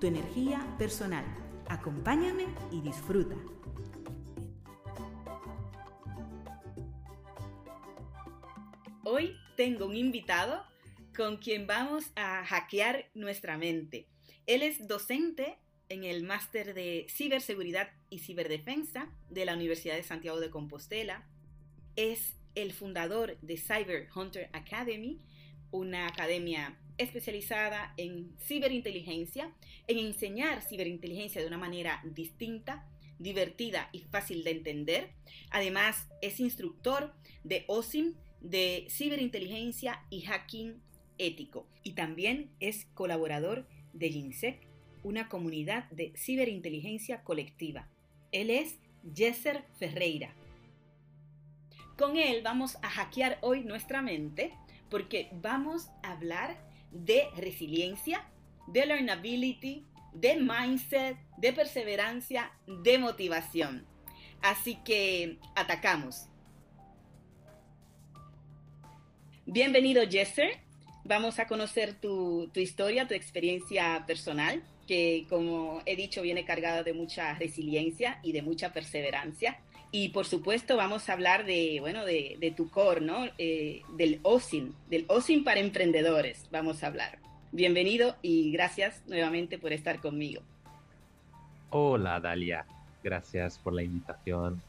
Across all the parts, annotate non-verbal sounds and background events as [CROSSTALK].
tu energía personal. Acompáñame y disfruta. Hoy tengo un invitado con quien vamos a hackear nuestra mente. Él es docente en el máster de ciberseguridad y ciberdefensa de la Universidad de Santiago de Compostela. Es el fundador de Cyber Hunter Academy, una academia especializada en ciberinteligencia, en enseñar ciberinteligencia de una manera distinta, divertida y fácil de entender. Además, es instructor de OSIM, de ciberinteligencia y hacking ético. Y también es colaborador de GINSEC, una comunidad de ciberinteligencia colectiva. Él es Jesser Ferreira. Con él vamos a hackear hoy nuestra mente porque vamos a hablar de resiliencia, de learnability, de mindset, de perseverancia, de motivación. Así que atacamos. Bienvenido, Jesser. Vamos a conocer tu, historia, tu experiencia personal, que como he dicho viene cargada de mucha resiliencia y de mucha perseverancia. Y por supuesto vamos a hablar de, bueno, de, tu core, ¿no? Eh, del OSIN, del OSIN para emprendedores, vamos a hablar. Bienvenido y gracias nuevamente por estar conmigo. Hola Dalia, gracias por la invitación.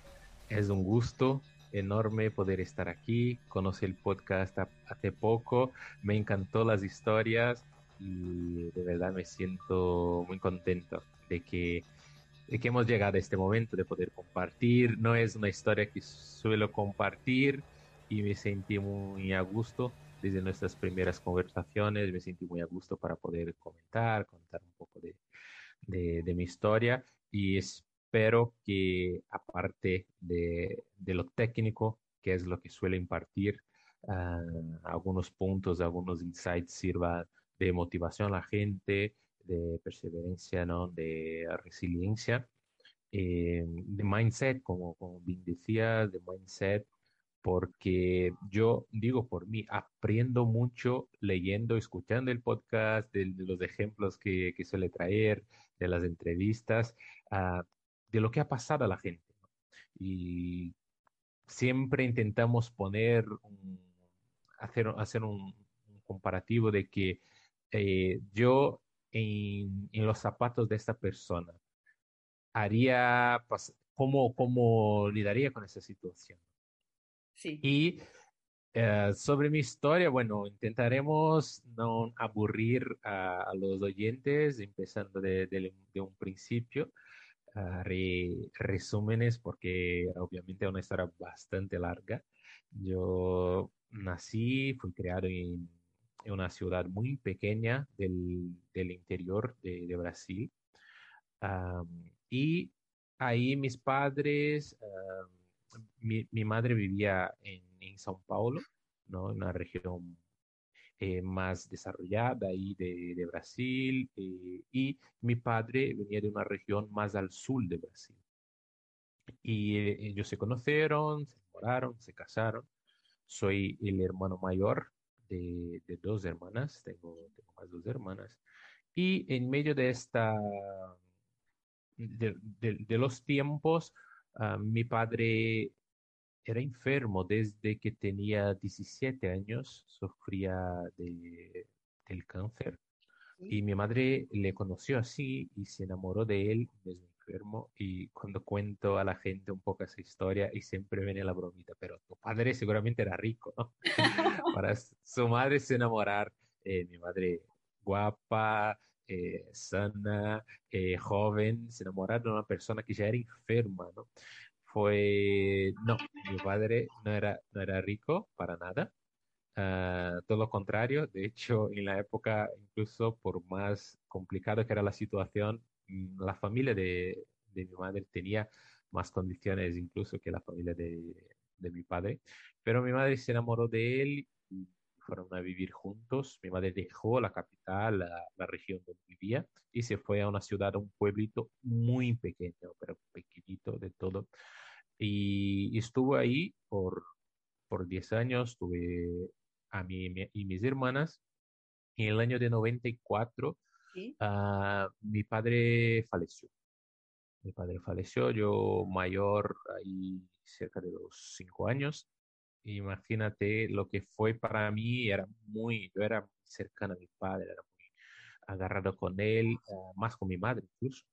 Es un gusto enorme poder estar aquí. Conocí el podcast hace poco, me encantó las historias y de verdad me siento muy contento de que que hemos llegado a este momento de poder compartir. No es una historia que suelo compartir y me sentí muy a gusto desde nuestras primeras conversaciones. Me sentí muy a gusto para poder comentar, contar un poco de, de, mi historia y espero que aparte de, de, lo técnico, que es lo que suele impartir, ah, algunos puntos, algunos insights sirvan de motivación a la gente, de perseverancia, ¿no? de resiliencia, eh, de mindset, como, como bien decía, de mindset, porque yo digo por mí, aprendo mucho leyendo, escuchando el podcast, de, los ejemplos que, que, suele traer, de las entrevistas, uh, de lo que ha pasado a la gente. Y siempre intentamos poner, hacer, hacer un, un, comparativo de que eh, yo en, los zapatos de esta persona, haría, ¿cómo, cómo lidaría con esa situación? Sí. Y eh, sobre mi historia, bueno, intentaremos no aburrir a, los oyentes, empezando de, un principio, resúmenes, porque obviamente es una historia bastante larga. Yo nací, fui creado en en una ciudad muy pequeña del, del interior de, Brasil. y ahí mis padres, mi, madre vivía en, en São Paulo, ¿no? una región eh, más desarrollada ahí de, de Brasil, eh, y mi padre venía de una región más al sur de Brasil. Y eh, ellos se conocieron, se enamoraron, se casaron. Soy el hermano mayor de, dos hermanas, tengo, tengo, más dos hermanas, y en medio de esta, de, de, los tiempos, ah, mi padre era enfermo desde que tenía 17 años, sufría de, del cáncer. Y mi madre le conoció así y se enamoró de él desde enfermo. Y cuando cuento a la gente un poco esa historia, y siempre viene la bromita, pero tu padre seguramente era rico, ¿no? [LAUGHS] [LAUGHS] Para su madre se enamorar, eh, mi madre guapa, eh, sana, eh, joven, se enamorar de una persona que ya era enferma, ¿no? Fue, no, mi padre no era, no era rico para nada. Uh, todo lo contrario, de hecho, en la época, incluso por más complicado que era la situación, la familia de, de mi madre tenía más condiciones incluso que la familia de, de mi padre, pero mi madre se enamoró de él y fueron a vivir juntos. Mi madre dejó la capital, la, la, región donde vivía, y se fue a una ciudad, a un pueblito muy pequeño, pero pequeñito de todo. Y, estuvo ahí por, por 10 años, tuve a mí y mis hermanas. Y en el año de 94, Uh, mi padre falleció. Mi padre falleció, yo mayor ahí cerca de los cinco años. Imagínate lo que fue para mí, era muy, yo era muy cercano a mi padre, era muy agarrado con él, uh, más con mi madre incluso.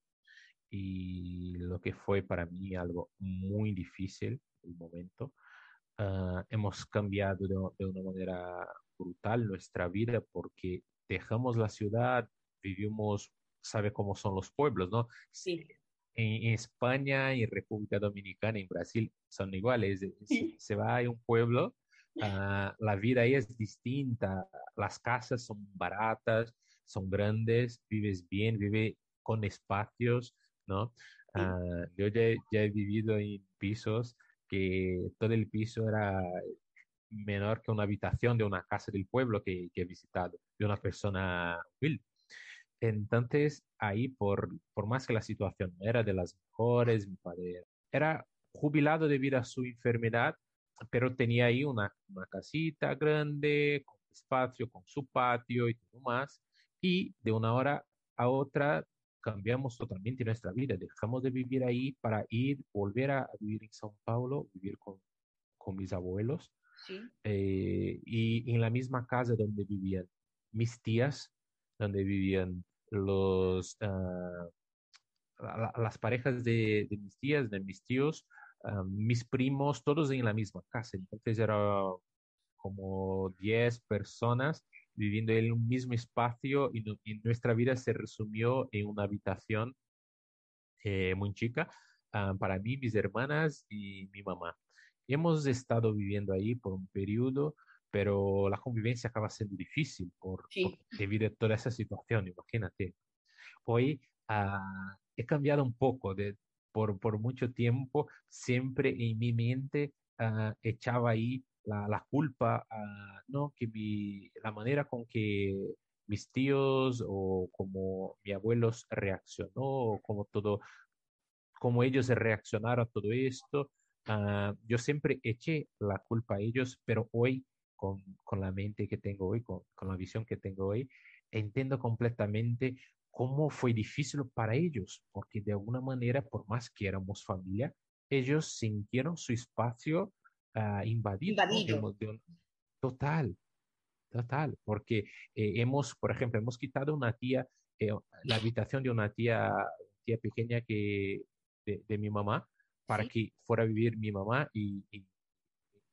Y lo que fue para mí algo muy difícil, el momento. Uh, hemos cambiado de, de, una manera brutal nuestra vida porque dejamos la ciudad, vivimos, sabe cómo son los pueblos, ¿no? Sí en, España, en República Dominicana, en Brasil, son iguales. [LAUGHS] Se, se va a un pueblo, uh, la vida ahí es distinta, las casas son baratas, son grandes, vives bien, vive con espacios, ¿no? Uh, yo ya, ya, he vivido en pisos que todo el piso era menor que una habitación de una casa del pueblo que, que he visitado, de una persona humilde. Entonces, ahí, por, por más que la situación no era de las mejores, mi padre era jubilado debido a su enfermedad, pero tenía ahí una, una casita grande, con espacio, con su patio y todo más. Y de una hora a otra cambiamos totalmente nuestra vida. Dejamos de vivir ahí para ir, volver a vivir en São Paulo, vivir con, con mis abuelos. Sí. Eh, y en la misma casa donde vivían mis tías, donde vivían los, uh, la, las parejas de, de, mis tías, de mis tíos, uh, mis primos, todos en la misma casa. Entonces era como 10 personas viviendo en un mismo espacio y, no, y, nuestra vida se resumió en una habitación eh, muy chica uh, para mí, mis hermanas y mi mamá. Hemos estado viviendo ahí por un periodo pero la convivencia acaba siendo difícil por, sí. por debido a toda esa situación, imagínate. Hoy uh, he cambiado un poco, de, por, por mucho tiempo siempre en mi mente uh, echaba ahí la, la culpa, uh, ¿no? Que mi, la manera con que mis tíos o como mi abuelos reaccionó, o como todo, como ellos reaccionaron a todo esto, yo siempre eché la culpa a ellos, pero hoy con, con, la mente que tengo hoy, con, con, la visión que tengo hoy, entiendo completamente cómo fue difícil para ellos, porque de alguna manera, por más que éramos familia, ellos sintieron su espacio uh, invadido. invadido. De, de, total, total, porque eh, hemos, por ejemplo, hemos quitado una tía, eh, la habitación de una tía, tía pequeña que, de, de mi mamá, para ¿Sí? que fuera a vivir mi mamá y, y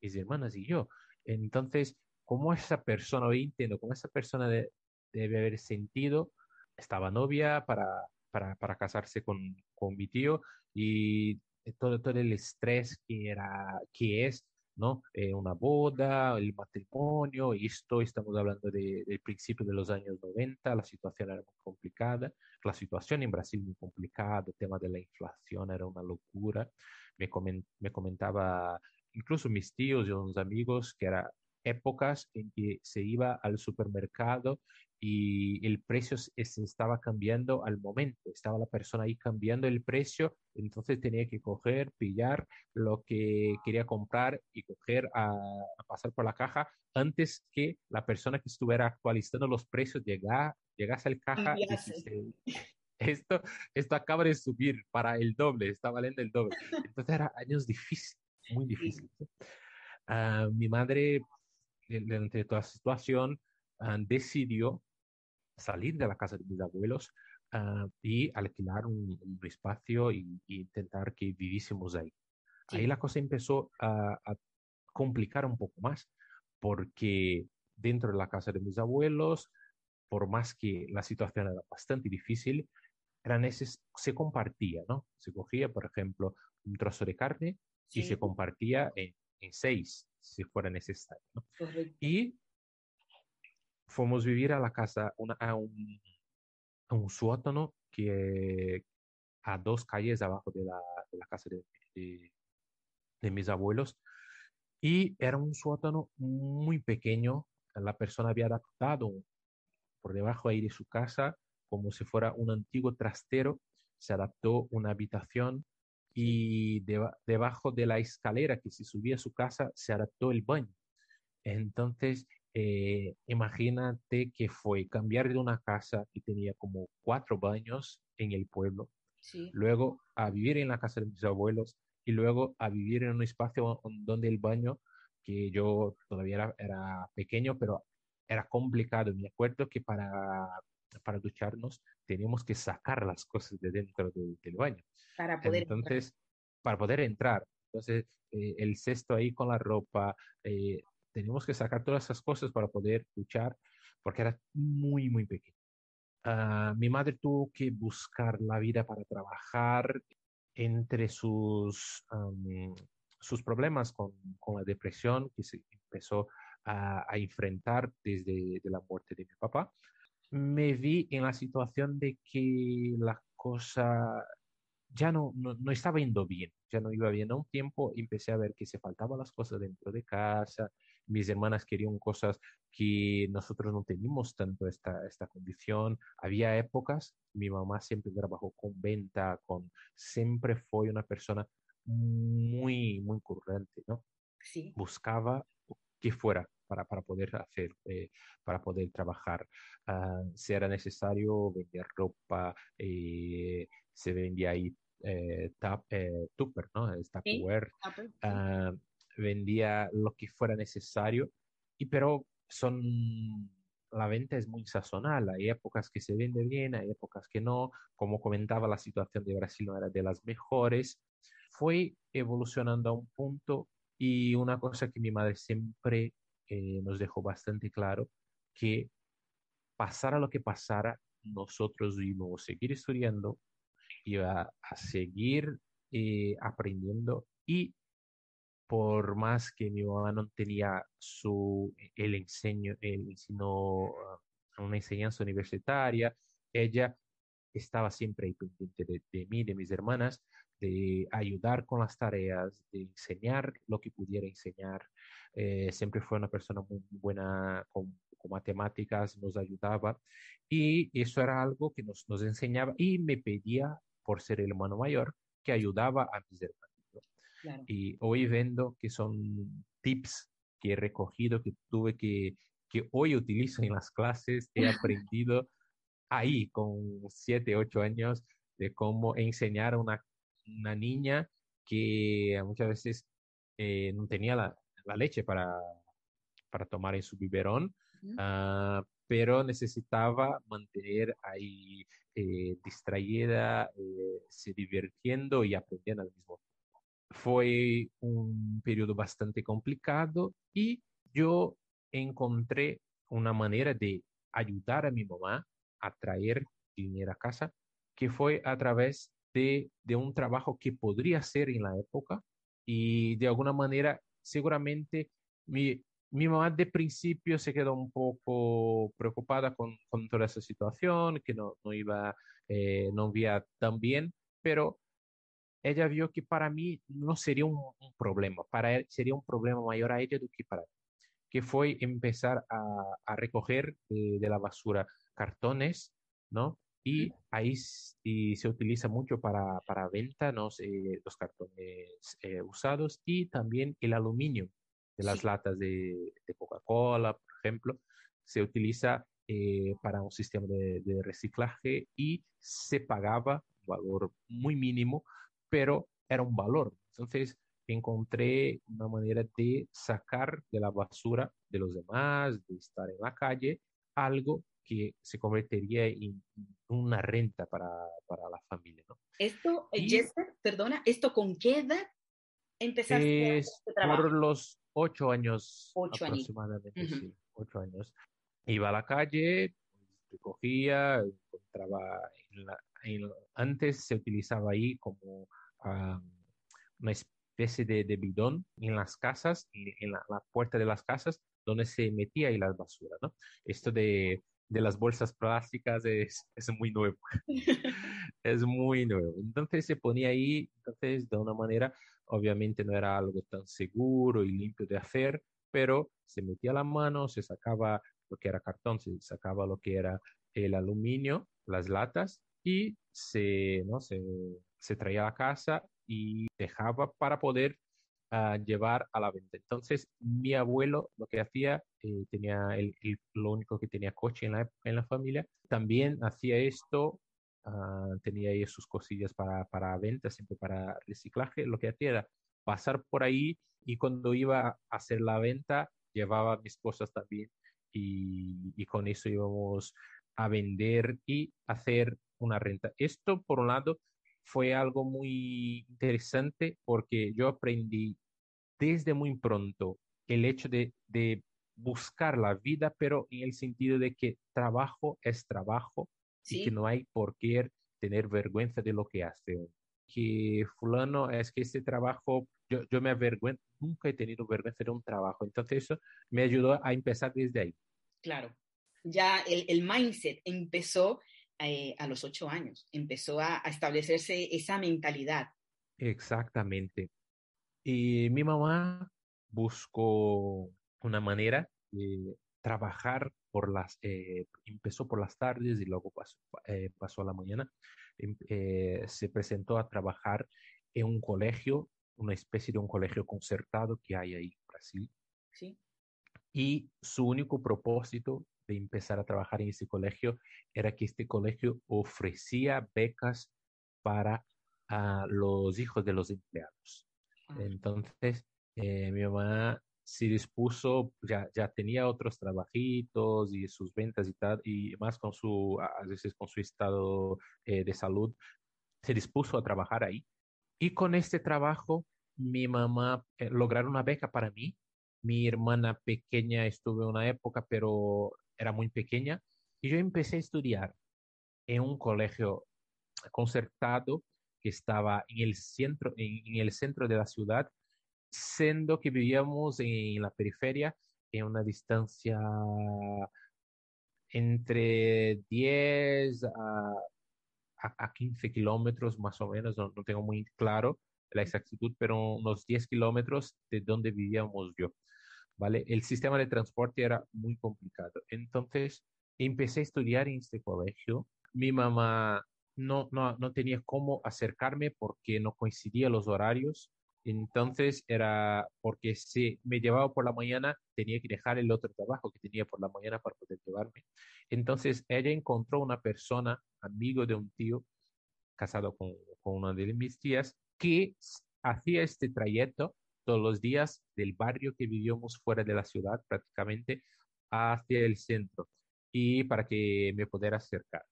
mis hermanas y yo. Entonces, ¿cómo esa persona, hoy entiendo, cómo esa persona de, debe haber sentido, estaba novia para, para, para casarse con, con, mi tío y todo, todo el estrés que, era, que es, ¿no? Eh, una boda, el matrimonio, y esto estamos hablando de, del principio de los años 90, la situación era muy complicada, la situación en Brasil muy complicada, el tema de la inflación era una locura. Me, coment, me comentaba incluso mis tíos y unos amigos, que eran épocas en que se iba al supermercado y el precio se estaba cambiando al momento, estaba la persona ahí cambiando el precio, entonces tenía que coger, pillar lo que quería comprar y coger a, a pasar por la caja antes que la persona que estuviera actualizando los precios llegara, llegase al caja y esto, esto acaba de subir para el doble, está valiendo el doble. Entonces eran años difíciles muy difícil. Uh, mi madre, durante toda la situación, uh, decidió salir de la casa de mis abuelos uh, y alquilar un, un espacio e intentar que viviésemos ahí. Sí. Ahí la cosa empezó a, a, complicar un poco más, porque dentro de la casa de mis abuelos, por más que la situación era bastante difícil, era neces se compartía, ¿no? Se cogía, por ejemplo, un trozo de carne sí. y se compartía en, en, seis, si fuera necesario. ¿no? Y fuimos vivir a la casa, una, a, un, a un sótano que a dos calles abajo de la, de la casa de, de, mis abuelos. Y era un sótano muy pequeño. La persona había adaptado por debajo ahí de su casa como si fuera un antiguo trastero. Se adaptó una habitación y debajo de la escalera que se subía a su casa se adaptó el baño. Entonces, eh, imagínate que fue cambiar de una casa que tenía como cuatro baños en el pueblo, luego a vivir en la casa de mis abuelos y luego a vivir en un espacio donde el baño, que yo todavía era, pequeño, pero era complicado. Me acuerdo que para, para ducharnos teníamos que sacar las cosas de dentro del baño. Para poder Entonces, para poder entrar. Entonces, eh, el cesto ahí con la ropa, eh, teníamos que sacar todas esas cosas para poder duchar, porque era muy, muy pequeño. Ah, mi madre tuvo que buscar la vida para trabajar entre sus, sus problemas con, con, la depresión que se empezó a, a enfrentar desde de la muerte de mi papá. Me vi en la situación de que la cosa ya no, no, estaba yendo bien, ya no iba bien. A un tiempo empecé a ver que se faltaban las cosas dentro de casa, mis hermanas querían cosas que nosotros no teníamos tanto esta, esta condición. Había épocas, mi mamá siempre trabajó con venta, con, siempre fue una persona muy, muy corriente, ¿no? Sí. Buscaba que fuera para, para poder hacer, eh, para poder trabajar. Ah, si era necesario vender ropa, eh, se vendía ahí eh, tap, eh, Tupper, ¿no? El Tupperware, ah, vendía lo que fuera necesario, y pero son, la venta es muy sazonal, hay épocas que se vende bien, hay épocas que no, como comentaba, la situación de Brasil no era de las mejores, fue evolucionando a un punto y una cosa que mi madre siempre eh, nos dejó bastante claro, que pasara lo que pasara, nosotros íbamos a seguir estudiando, iba a seguir eh, aprendiendo y por más que mi mamá no tenía su, el enseño, sino ah, una enseñanza universitaria, ella estaba siempre ahí pendiente de, mí, de mis hermanas, de ayudar con las tareas, de enseñar lo que pudiera enseñar. Eh, siempre fue una persona muy buena con, con, matemáticas, nos ayudaba y eso era algo que nos, nos enseñaba y me pedía por ser el hermano mayor, que ayudaba a mis hermanos. Y hoy vendo que son tips que he recogido, que tuve que, que hoy utilizo en las clases, he [LAUGHS] aprendido ahí con 7, 8 años de cómo enseñar una, una niña que muchas veces eh, no tenía la, la, leche para, para tomar en su biberón, pero necesitaba mantener ahí eh, distraída, eh, se divirtiendo y aprendiendo al mismo tiempo. Fue un periodo bastante complicado y yo encontré una manera de ayudar a mi mamá a traer dinero a casa, que fue a través de, de un trabajo que podría ser en la época y de alguna manera seguramente mi, mi mamá de principio se quedó un poco preocupada con, con toda esa situación, que no, no iba, eh, no iba tan bien, pero ella vio que para mí no sería un, problema, para él sería un problema mayor a ella do que para mí, que fue empezar a, a recoger de, de, la basura cartones, ¿no? Y ahí y se utiliza mucho para, para venta, ¿no? Eh, los cartones eh, usados y también el aluminio de las latas de, Coca-Cola, por ejemplo, se utiliza eh, para un sistema de, reciclaje y se pagaba un valor muy mínimo, pero era un valor. Entonces encontré una manera de sacar de la basura de los demás, de estar en la calle, algo que se convertiría en una renta para, para la familia. ¿no? Esto, y, perdona, ¿esto con qué edad empezaste es este trabajo? Por los ocho años aproximadamente, sí, ocho años. Iba a la calle, recogía, encontraba, antes se utilizaba ahí como una especie de, de, bidón en las casas, en, la, puerta de las casas, donde se metía ahí la basura, ¿no? Esto de de las bolsas plásticas es, es muy nuevo. [LAUGHS] es muy nuevo. Entonces se ponía ahí, entonces de una manera, obviamente no era algo tan seguro y limpio de hacer, pero se metía la mano, se sacaba lo que era cartón, se sacaba lo que era el aluminio, las latas y se, ¿no? se, se traía a casa y dejaba para poder uh, llevar a la venta. Entonces, mi abuelo lo que hacía, eh, tenía el, el, lo único que tenía coche en la, en la familia, también hacía esto, uh, tenía ahí sus cosillas para, para venta, siempre para reciclaje. Lo que hacía era pasar por ahí y cuando iba a hacer la venta, llevaba mis cosas también y, y con eso íbamos a vender y hacer una renta. Esto, por un lado, fue algo muy interesante porque yo aprendí desde muy pronto el hecho de, de buscar la vida, pero en el sentido de que trabajo es trabajo ¿Sí? y que no hay por qué tener vergüenza de lo que hace. Que fulano es que este trabajo, yo, yo me avergüenzo, nunca he tenido vergüenza de un trabajo. Entonces eso me ayudó a empezar desde ahí. Claro, ya el, el mindset empezó eh, a los ocho años, empezó a, a, establecerse esa mentalidad. Exactamente. Y mi mamá buscó una manera de trabajar por las, eh, empezó por las tardes y luego pasó, eh, pasó a la mañana. Em, eh, se presentó a trabajar en un colegio, una especie de un colegio concertado que hay ahí en Brasil. Sí. Y su único propósito de empezar a trabajar en ese colegio era que este colegio ofrecía becas para uh, los hijos de los empleados. Ah. Entonces, eh, mi mamá se dispuso, ya, ya tenía otros trabajitos y sus ventas y más con su, a veces con su estado eh, de salud, se dispuso a trabajar ahí. Y con este trabajo, mi mamá eh, lograron una beca para mí. Mi hermana pequeña estuvo en una época, pero era muy pequeña, y yo empecé a estudiar en un colegio concertado que estaba en el centro, en, el centro de la ciudad, siendo que vivíamos en la periferia, en una distancia entre 10 a, a, 15 kilómetros más o menos, no, no, tengo muy claro la exactitud, pero unos 10 kilómetros de donde vivíamos yo. ¿Vale? El sistema de transporte era muy complicado. Entonces, empecé a estudiar en este colegio. Mi mamá no, no, no tenía cómo acercarme porque no coincidían los horarios. Entonces era porque si me llevaba por la mañana, tenía que dejar el otro trabajo que tenía por la mañana para poder llevarme. Entonces ella encontró una persona, amigo de un tío, casado con, con una de mis tías, que hacía este trayecto todos los días del barrio que vivíamos fuera de la ciudad prácticamente hacia el centro y para que me pudiera acercar.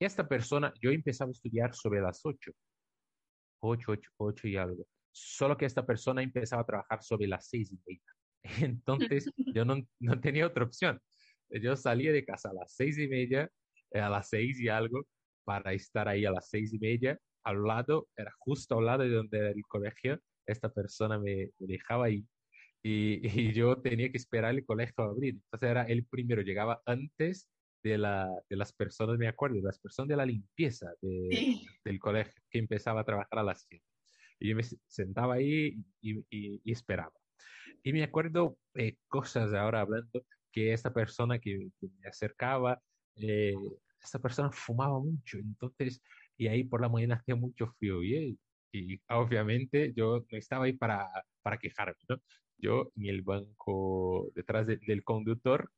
Esta persona, yo empezaba a estudiar sobre las 8, 8, 8, 8 y algo solo que esta persona empezaba a trabajar sobre las seis y media. [LAUGHS] Entonces yo no, no tenía otra opción. Yo salía de casa a las seis y media, eh, a las seis y algo, para estar ahí a las seis y media. Al lado, era justo al lado de donde era el colegio, esta persona me, me dejaba ahí y, [LAUGHS] y, yo tenía que esperar el colegio a abrir. Entonces era el primero, llegaba antes de, la, de las personas, me acuerdo, de las personas de la limpieza de, sí. del colegio, que empezaba a trabajar a las 7. Y yo me sentaba ahí y, y, y esperaba. Y me acuerdo eh, cosas ahora hablando que esta persona que, que me acercaba, eh, esta persona fumaba mucho, entonces, y ahí por la mañana hacía mucho frío y, y obviamente yo no estaba ahí para, para quejarme, ¿no? Yo en el banco detrás de, del conductor,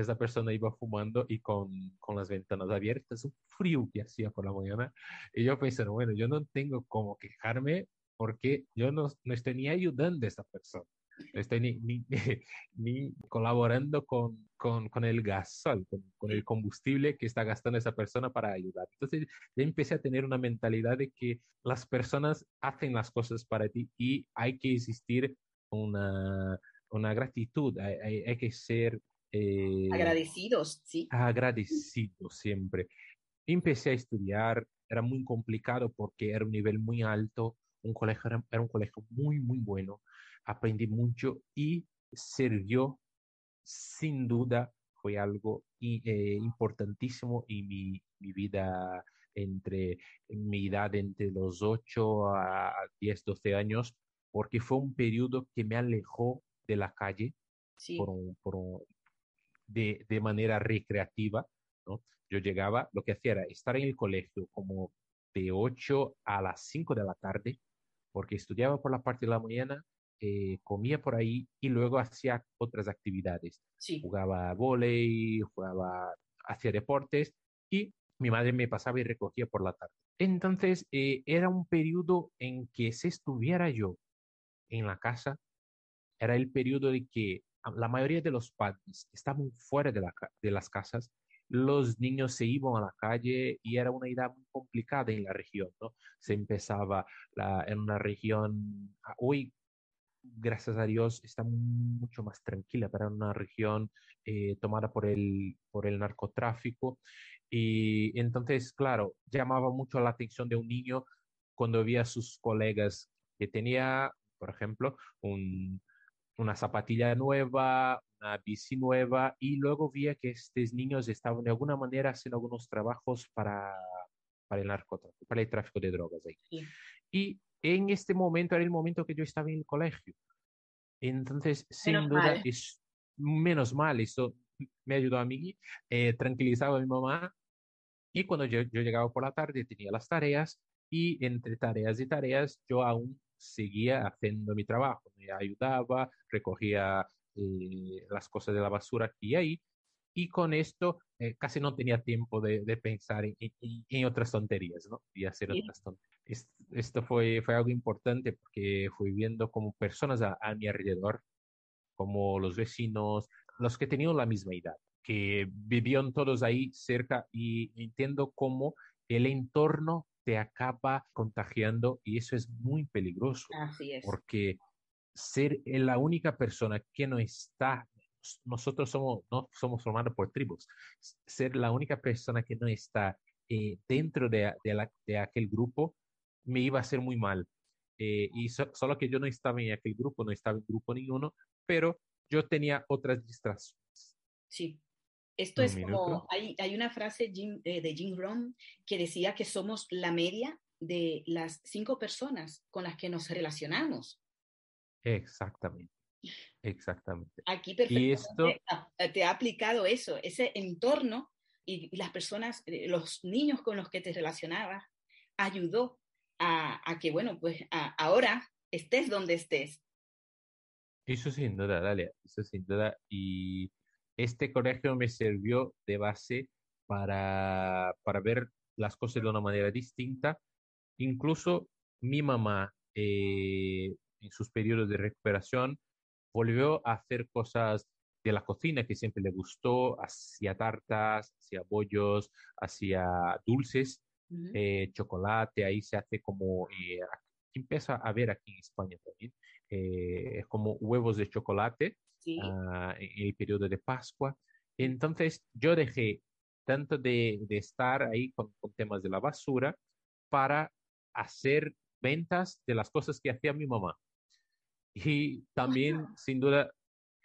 esa persona iba fumando y con, con las ventanas abiertas, un frío que hacía por la mañana, y yo pensando, bueno, yo no tengo como quejarme porque yo no, no estoy ni ayudando a esta persona, no estoy ni, ni, [LAUGHS] ni colaborando con, con, con, el gasol, con, el combustible que está gastando esa persona para ayudar. Entonces, ya empecé a tener una mentalidad de que las personas hacen las cosas para ti y hay que existir una, una gratitud, hay que ser... Eh, agradecidos, sí. Agradecidos siempre. Empecé a estudiar, era muy complicado porque era un nivel muy alto, un colegio, era, era un colegio muy, muy bueno, aprendí mucho y sirvió, sin duda, fue algo eh, importantísimo en mi, mi, vida entre mi edad entre los 8 a 10, 12 años, porque fue un periodo que me alejó de la calle por por de, de, manera recreativa. ¿no? Yo llegaba, lo que hacía era estar en el colegio como de 8 a las 5 de la tarde, porque estudiaba por la parte de la mañana, eh, comía por ahí y luego hacía otras actividades. Jugaba volei, jugaba, hacía deportes y mi madre me pasaba y recogía por la tarde. Entonces eh, era un periodo en que si estuviera yo en la casa, era el periodo de que la mayoría de los padres estaban fuera de, la, de las casas los niños se iban a la calle y era una idea muy complicada en la región, ¿no? Se empezaba la, en una región, ah, hoy, gracias a Dios, está mucho más tranquila, pero era una región eh, tomada por el, por el narcotráfico. Y entonces, claro, llamaba mucho la atención de un niño cuando veía a sus colegas que tenía, por ejemplo, un, una zapatilla nueva, una bici nueva y luego vi que estos niños estaban de alguna manera haciendo algunos trabajos para, para el narcotráfico, para el tráfico de drogas. Ahí. Y en este momento era el momento que yo estaba en el colegio. Entonces, sin duda, es menos mal, eso me ayudó a mí, eh, tranquilizaba a mi mamá. Y cuando yo, yo llegaba por la tarde, tenía las tareas y entre tareas y tareas, yo aún seguía haciendo mi trabajo, me ayudaba, recogía eh, las cosas de la basura aquí y ahí, y con esto eh, casi no tenía tiempo de, de pensar en, en, otras tonterías, ¿no? Y hacer otras tonterías. Esto fue, fue algo importante porque fui viendo como personas a, a mi alrededor, como los vecinos, los que tenían la misma edad, que vivían todos ahí cerca y entiendo cómo el entorno te acaba contagiando y eso es muy peligroso. Así es. Porque ser la única persona que no está, nosotros somos, no somos formados por tribus, ser la única persona que no está eh, dentro de, de, de, aquel grupo me iba a hacer muy mal. Eh, y solo que yo no estaba en aquel grupo, no estaba en grupo ninguno, pero yo tenía otras distracciones. Sí. Esto es como, hay, hay, una frase eh, de Jim Rohn que decía que somos la media de las cinco personas con las que nos relacionamos. Exactamente, exactamente. Aquí perfectamente te ha aplicado eso, ese entorno y, las personas, eh, los niños con los que te relacionabas, ayudó a, a que, bueno, pues ahora estés donde estés. Eso sin duda, dale, eso sin duda. Y este colegio me sirvió de base para, para ver las cosas de una manera distinta. Incluso mi mamá, eh, en sus periodos de recuperación, volvió a hacer cosas de la cocina que siempre le gustó, hacía tartas, hacía bollos, hacía dulces, eh, chocolate, ahí se hace como, eh, empieza a ver aquí en España también, es como huevos de chocolate Ah, en el periodo de Pascua. Entonces yo dejé tanto de, de estar ahí con, con, temas de la basura para hacer ventas de las cosas que hacía mi mamá. Y también, sin duda,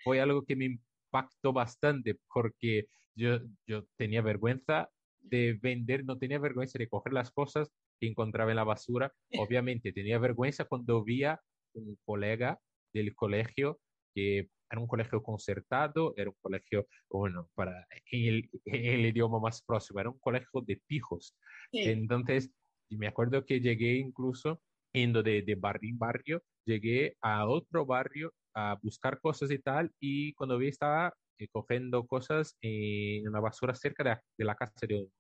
fue algo que me impactó bastante porque yo, yo tenía vergüenza de vender, no tenía vergüenza de coger las cosas que encontraba en la basura. [LAUGHS] Obviamente tenía vergüenza cuando veía un colega del colegio que era un colegio concertado, era un colegio, bueno, para el, el idioma más próximo, era un colegio de pijos. Entonces, me acuerdo que llegué incluso yendo de, de barrio en barrio, llegué a otro barrio a buscar cosas y tal, y cuando vi estaba eh, cogiendo cosas en una basura cerca de, de la casa de un,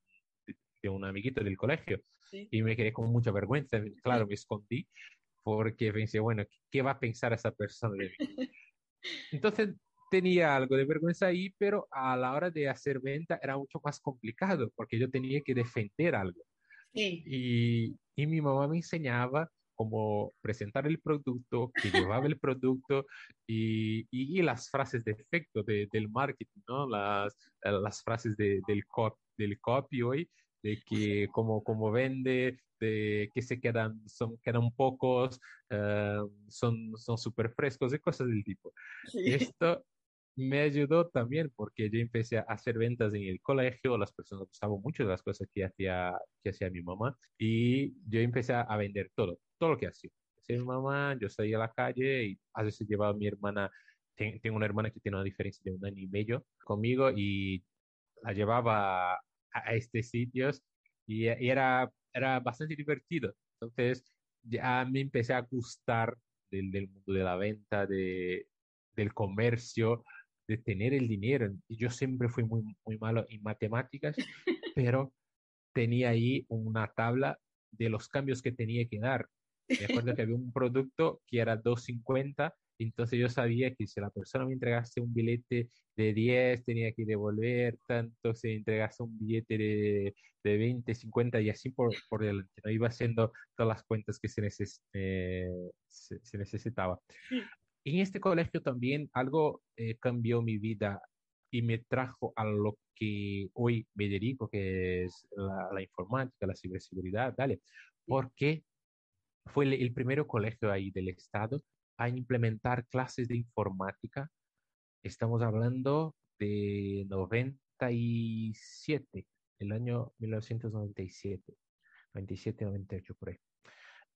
de un amiguito del colegio. Y me quedé con mucha vergüenza. Claro, me escondí porque pensé, bueno, ¿qué va a pensar esa persona de mí? [LAUGHS] Entonces tenía algo de vergüenza ahí, pero a la hora de hacer venta era mucho más complicado porque yo tenía que defender algo. Y, y mi mamá me enseñaba cómo presentar el producto, que llevaba el producto y, y, las frases de efecto de, del marketing, ¿no? Las, las frases de, del, cop, del copy hoy, de que como, como vende, de que se quedan, son, quedan pocos, uh, son súper frescos y cosas del tipo. [LAUGHS] Esto me ayudó también porque yo empecé a hacer ventas en el colegio, las personas gustaban mucho de las cosas que hacía, que hacía mi mamá y yo empecé a vender todo, todo lo que hacía. Hacía mi mamá, yo salía a la calle y a veces llevaba a mi hermana, tengo una hermana que tiene una diferencia de un año y medio conmigo y la llevaba a, a estos sitios y, y, era, era bastante divertido. Entonces ya me empecé a gustar del, del mundo de la venta, de, del comercio, de tener el dinero. Y yo siempre fui muy, muy malo en matemáticas, [LAUGHS] pero tenía ahí una tabla de los cambios que tenía que dar. Me acuerdo que había un producto que era 250, entonces yo sabía que si la persona me entregase un billete de 10, tenía que devolver tanto, si entregase un billete de, de 20, 50 y así por, por delante. ¿no? Iba haciendo todas las cuentas que se, neces eh, se, se, necesitaba en este colegio también algo eh, cambió mi vida y me trajo a lo que hoy me dedico, que es la, la informática, la ciberseguridad, ¿vale? Porque fue el, el primer colegio ahí del estado a implementar clases de informática. Estamos hablando de 97, el año 1997, 97, 98 por ahí.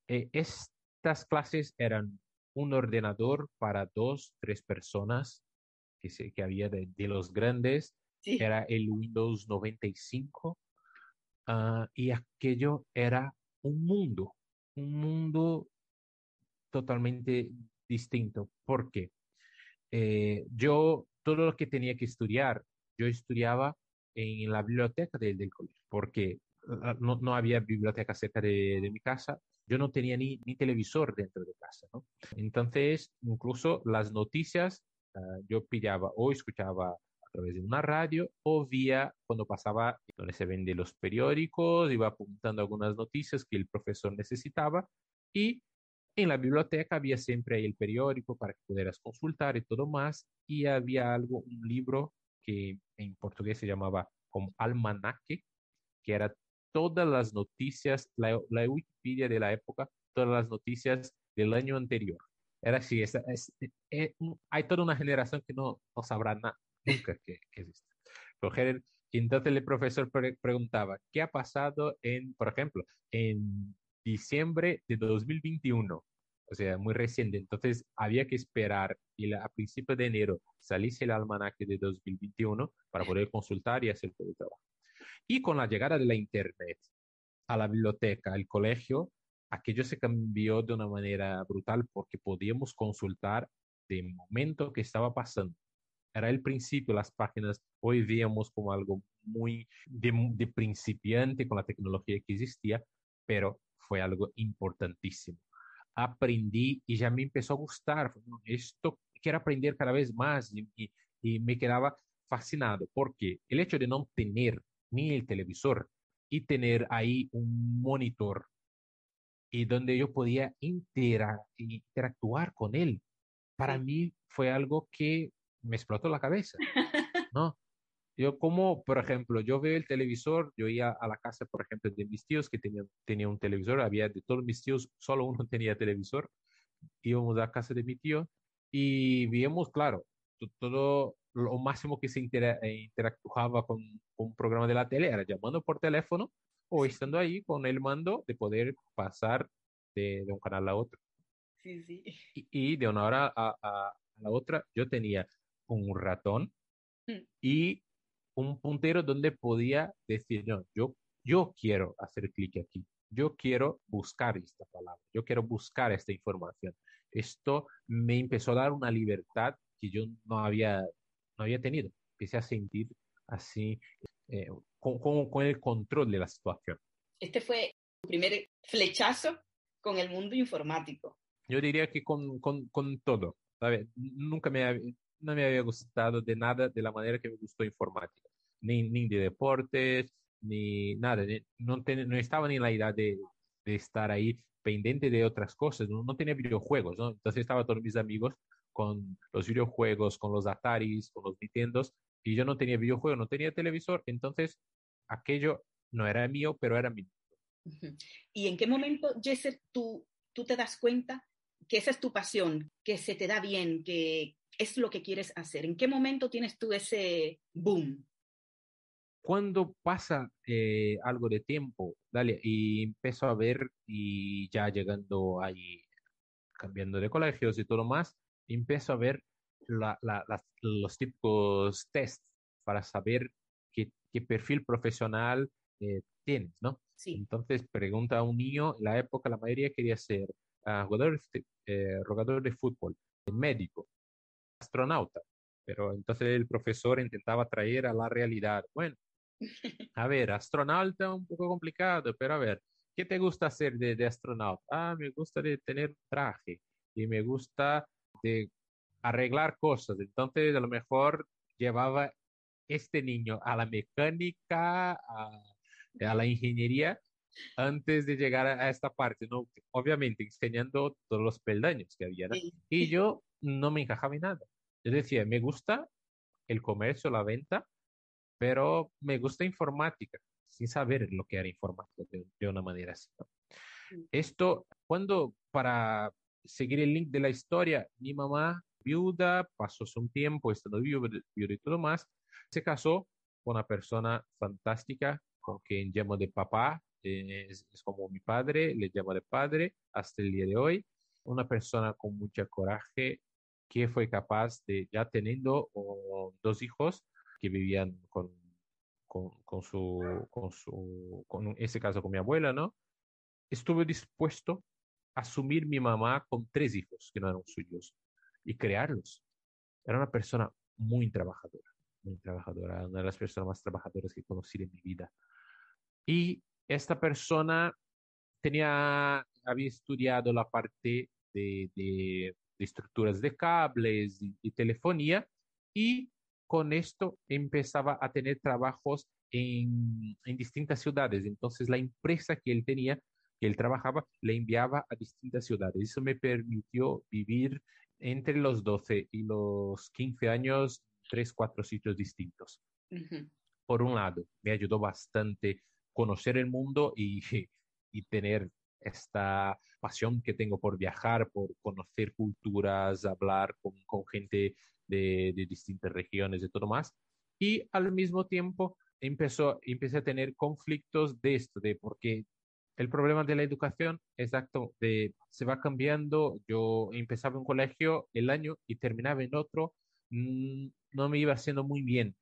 Eh, estas clases eran un ordenador para dos, tres personas que, se, que había de, de los grandes. Sí. Era el Windows 95 uh, ah, y aquello era un mundo, un mundo totalmente distinto. ¿Por qué? Eh, yo, todo lo que tenía que estudiar, yo estudiaba en la biblioteca del, del colegio, porque ah, no, no, había biblioteca cerca de, de mi casa yo no tenía ni, ni televisor dentro de casa. Entonces, incluso las noticias uh, yo pillaba o escuchaba a través de una radio o vía cuando pasaba donde se venden los periódicos, iba apuntando algunas noticias que el profesor necesitaba y en la biblioteca había siempre el periódico para que pudieras consultar y todo más y había algo, un libro que en portugués se llamaba como almanaque, que era todas las noticias, la, la, Wikipedia de la época, todas las noticias del año anterior. Era así, es, es, es, eh, hay toda una generación que no, no sabrá nada, nunca que, que existe. Pero, entonces el profesor pre preguntaba, ¿qué ha pasado en, por ejemplo, en diciembre de 2021? O sea, muy reciente. Entonces había que esperar y a principios de enero saliese el almanaque de 2021 para poder consultar y hacer todo el trabajo. Y con la llegada de la Internet a la biblioteca, al colegio, aquello se cambió de una manera brutal porque podíamos consultar de momento que estaba pasando. Era el principio, las páginas hoy veíamos como algo muy de, de principiante con la tecnología que existía, pero fue algo importantísimo. Aprendí y ya me empezó a gustar. Esto quiero aprender cada vez más y, y, y me quedaba fascinado porque el hecho de no tener ni el televisor y tener ahí un monitor y donde yo podía intera interactuar con él. Para mí fue algo que me explotó la cabeza, [LAUGHS] ¿no? Yo como, por ejemplo, yo veo el televisor, yo iba a la casa, por ejemplo, de mis tíos que tenían, tenía un televisor, había de todos mis tíos, solo uno [LAUGHS] tenía televisor, íbamos a la casa de mi tío y vimos, claro, todo lo máximo que se intera eh, interactuaba con, con, un programa de la tele era llamando por teléfono o estando ahí con el mando de poder pasar de, de un canal a otro. Sí, sí. [LAUGHS] Y, y de una hora a, a, a, la otra yo tenía un ratón mm. y un puntero donde podía decir, no, yo, yo quiero hacer clic aquí, yo quiero buscar esta palabra, yo quiero buscar esta información. Esto me empezó a dar una libertad que yo no había no había tenido. Empecé a sentir así, eh, con, con, con, el control de la situación. Este fue tu primer flechazo con el mundo informático. Yo diría que con, con, con todo. Nunca me, había, no me había gustado de nada de la manera que me gustó informática. Ni, ni de deportes, ni nada. No, ten, no estaba ni en la edad de, de estar ahí pendiente de otras cosas. No, no tenía videojuegos, ¿no? Entonces estaba todos mis amigos con los videojuegos, con los Ataris, con los Nintendos, y yo no tenía videojuego, no tenía televisor, entonces aquello no era mío, pero era mío. ¿Y en qué momento, Jesser, tú, tú te das cuenta que esa es tu pasión, que se te da bien, que, es lo que quieres hacer? ¿En qué momento tienes tú ese boom? Cuando pasa eh, algo de tiempo, dale, y empiezo a ver y ya llegando ahí, cambiando de colegios y todo más, empiezo a ver los típicos tests para saber qué, perfil profesional eh, tienes, ¿no? Sí. Entonces pregunta a un niño, en la época la mayoría quería ser uh, jugador, eh, jugador de fútbol, médico, astronauta, pero entonces el profesor intentaba traer a la realidad. Bueno, [LAUGHS] a ver, astronauta un poco complicado, pero a ver, ¿qué te gusta hacer de, de astronauta? Ah, me gusta de tener traje y me gusta de arreglar cosas. Entonces, a lo mejor llevaba este niño a la mecánica, a, la ingeniería, antes de llegar a, esta parte, ¿no? Obviamente enseñando todos los peldaños que había, Y yo [LAUGHS] no me encajaba en nada. Yo decía, me gusta el comercio, la venta, pero me gusta informática, sin saber lo que era informática de, una manera así. Esto, cuando para seguir el link de la historia, mi mamá viuda, pasó un tiempo estando viuda, y todo más, se casó con una persona fantástica con quien llamo de papá, eh, es, como mi padre, le llamo de padre hasta el día de hoy, una persona con mucha coraje que fue capaz de, ya teniendo dos hijos que vivían con, con, con, su, con su, con ese caso con mi abuela, ¿no? Estuve dispuesto a asumir mi mamá con tres hijos que no eran suyos y crearlos. Era una persona muy trabajadora, muy trabajadora, una de las personas más trabajadoras que conocí en mi vida. Y esta persona tenía, había estudiado la parte de, de, estructuras de cables y, telefonía y con esto empezaba a tener trabajos en, en, distintas ciudades. Entonces la empresa que él tenía, que él trabajaba, le enviaba a distintas ciudades. Eso me permitió vivir entre los 12 y los 15 años, tres, cuatro sitios distintos. Por un lado, me ayudó bastante conocer el mundo y, [LAUGHS] y tener esta pasión que tengo por viajar, por conocer culturas, hablar con, gente de, de, distintas regiones y todo más. Y al mismo tiempo empezó, empecé a tener conflictos de esto, de porque el problema de la educación, exacto, de, se va cambiando. Yo empezaba un colegio el año y terminaba en otro, mm, no me iba haciendo muy bien.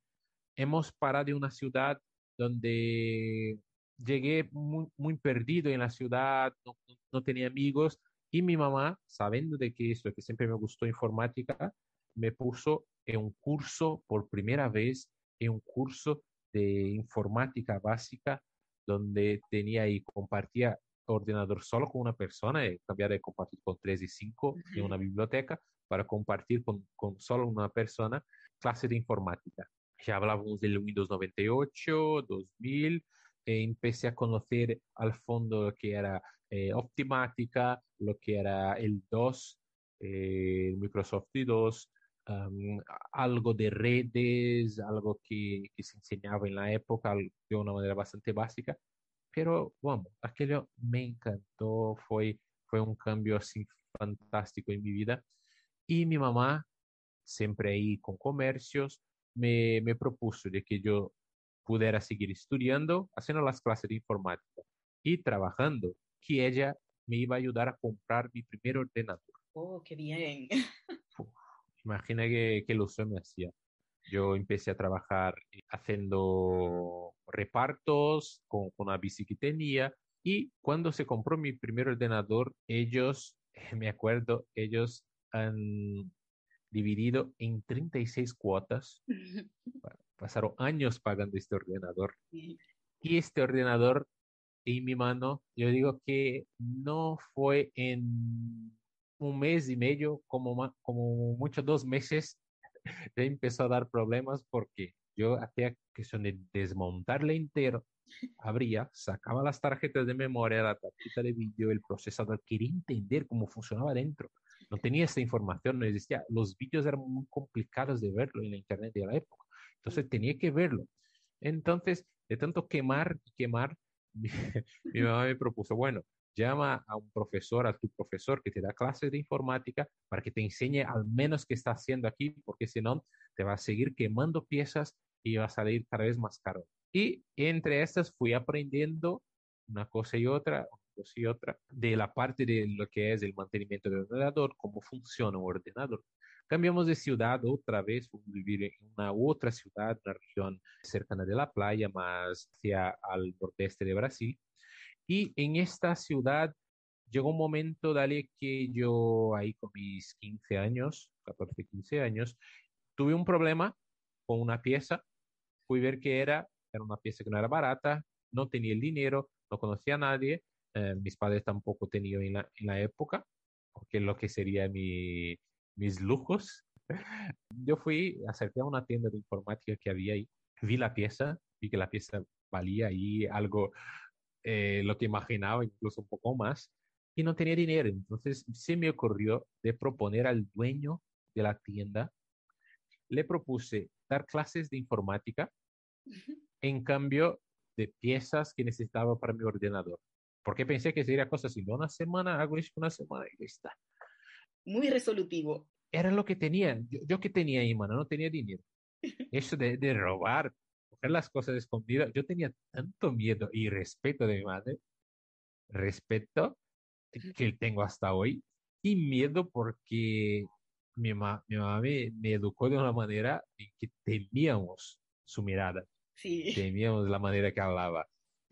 Hemos parado en una ciudad donde llegué muy, muy perdido en la ciudad, no, no, tenía amigos y mi mamá, sabiendo de que esto, que siempre me gustó informática, me puso en un curso por primera vez, en un curso de informática básica donde tenía y compartía ordenador solo con una persona, y cambiar de compartir con tres y cinco en una biblioteca para compartir con, con solo una persona clase de informática. Ya hablábamos del Windows 98, 2000, e empecé a conocer al fondo lo que era eh, Optimática, lo que era el DOS, eh, Microsoft DOS, algo de redes, algo que, que, se enseñaba en la época de una manera bastante básica, pero bueno, aquello me encantó, fue, fue un cambio así fantástico en mi vida. Y mi mamá, siempre ahí con comercios, me, me propuso de que yo pudiera seguir estudiando, haciendo las clases de informática y trabajando, que ella me iba a ayudar a comprar mi primer ordenador. Oh, qué bien. [LAUGHS] Imagina qué, qué ilusión me hacía. Yo empecé a trabajar haciendo repartos con, con una bici que tenía y cuando se compró mi primer ordenador, ellos, [LAUGHS] me acuerdo, ellos han dividido en 36 cuotas. [LAUGHS] Pasaron años pagando este ordenador. Y este ordenador en mi mano, yo digo que no fue en un mes y medio, como, como mucho dos meses, [LAUGHS] ya empezó a dar problemas porque yo hacía cuestión de desmontarle entero, abría, sacaba las tarjetas de memoria, la tarjeta de vídeo, el procesador, quería entender cómo funcionaba dentro. No tenía esa información, no existía. Los vídeos eran muy complicados de verlo en la internet de la época. Entonces tenía que verlo. Entonces, de tanto quemar y quemar, [LAUGHS] mi, mi mamá me propuso, bueno, llama a un profesor, a tu profesor que te da clases de informática para que te enseñe al menos qué está haciendo aquí, porque si no, te va a seguir quemando piezas y va a salir cada vez más caro. Y entre estas fui aprendiendo una cosa y otra, cosa y otra, de la parte de lo que es el mantenimiento del ordenador, cómo funciona un ordenador. Cambiamos de ciudad otra vez, fuimos vivir en una otra ciudad, una región cercana de la playa, más hacia al nordeste de Brasil. Y en esta ciudad llegó un momento, dale, que yo ahí con mis 15 años, 14, 15 años, tuve un problema con una pieza. Fui a ver qué era, era una pieza que no era barata, no tenía el dinero, no conocía a nadie, eh, mis padres tampoco tenían en la, en la época, porque lo que sería mi, mis lujos. [LAUGHS] Yo fui, acerqué a una tienda de informática que había ahí, vi la pieza, vi que la pieza valía ahí algo, eh, lo que imaginaba, incluso un poco más, y no tenía dinero. Entonces se me ocurrió de proponer al dueño de la tienda, le propuse dar clases de informática en cambio de piezas que necesitaba para mi ordenador. Porque pensé que sería cosa así, una semana, hago eso una semana y está muy resolutivo. Era lo que tenía. Yo, que tenía ahí, mano, no tenía dinero. [LAUGHS] Eso de, de robar, coger las cosas escondidas, yo tenía tanto miedo y respeto de mi madre, respeto que tengo hasta hoy, y miedo porque mi, ma, mi mamá me, me, educó de una manera en que temíamos su mirada, sí. temíamos la manera que hablaba.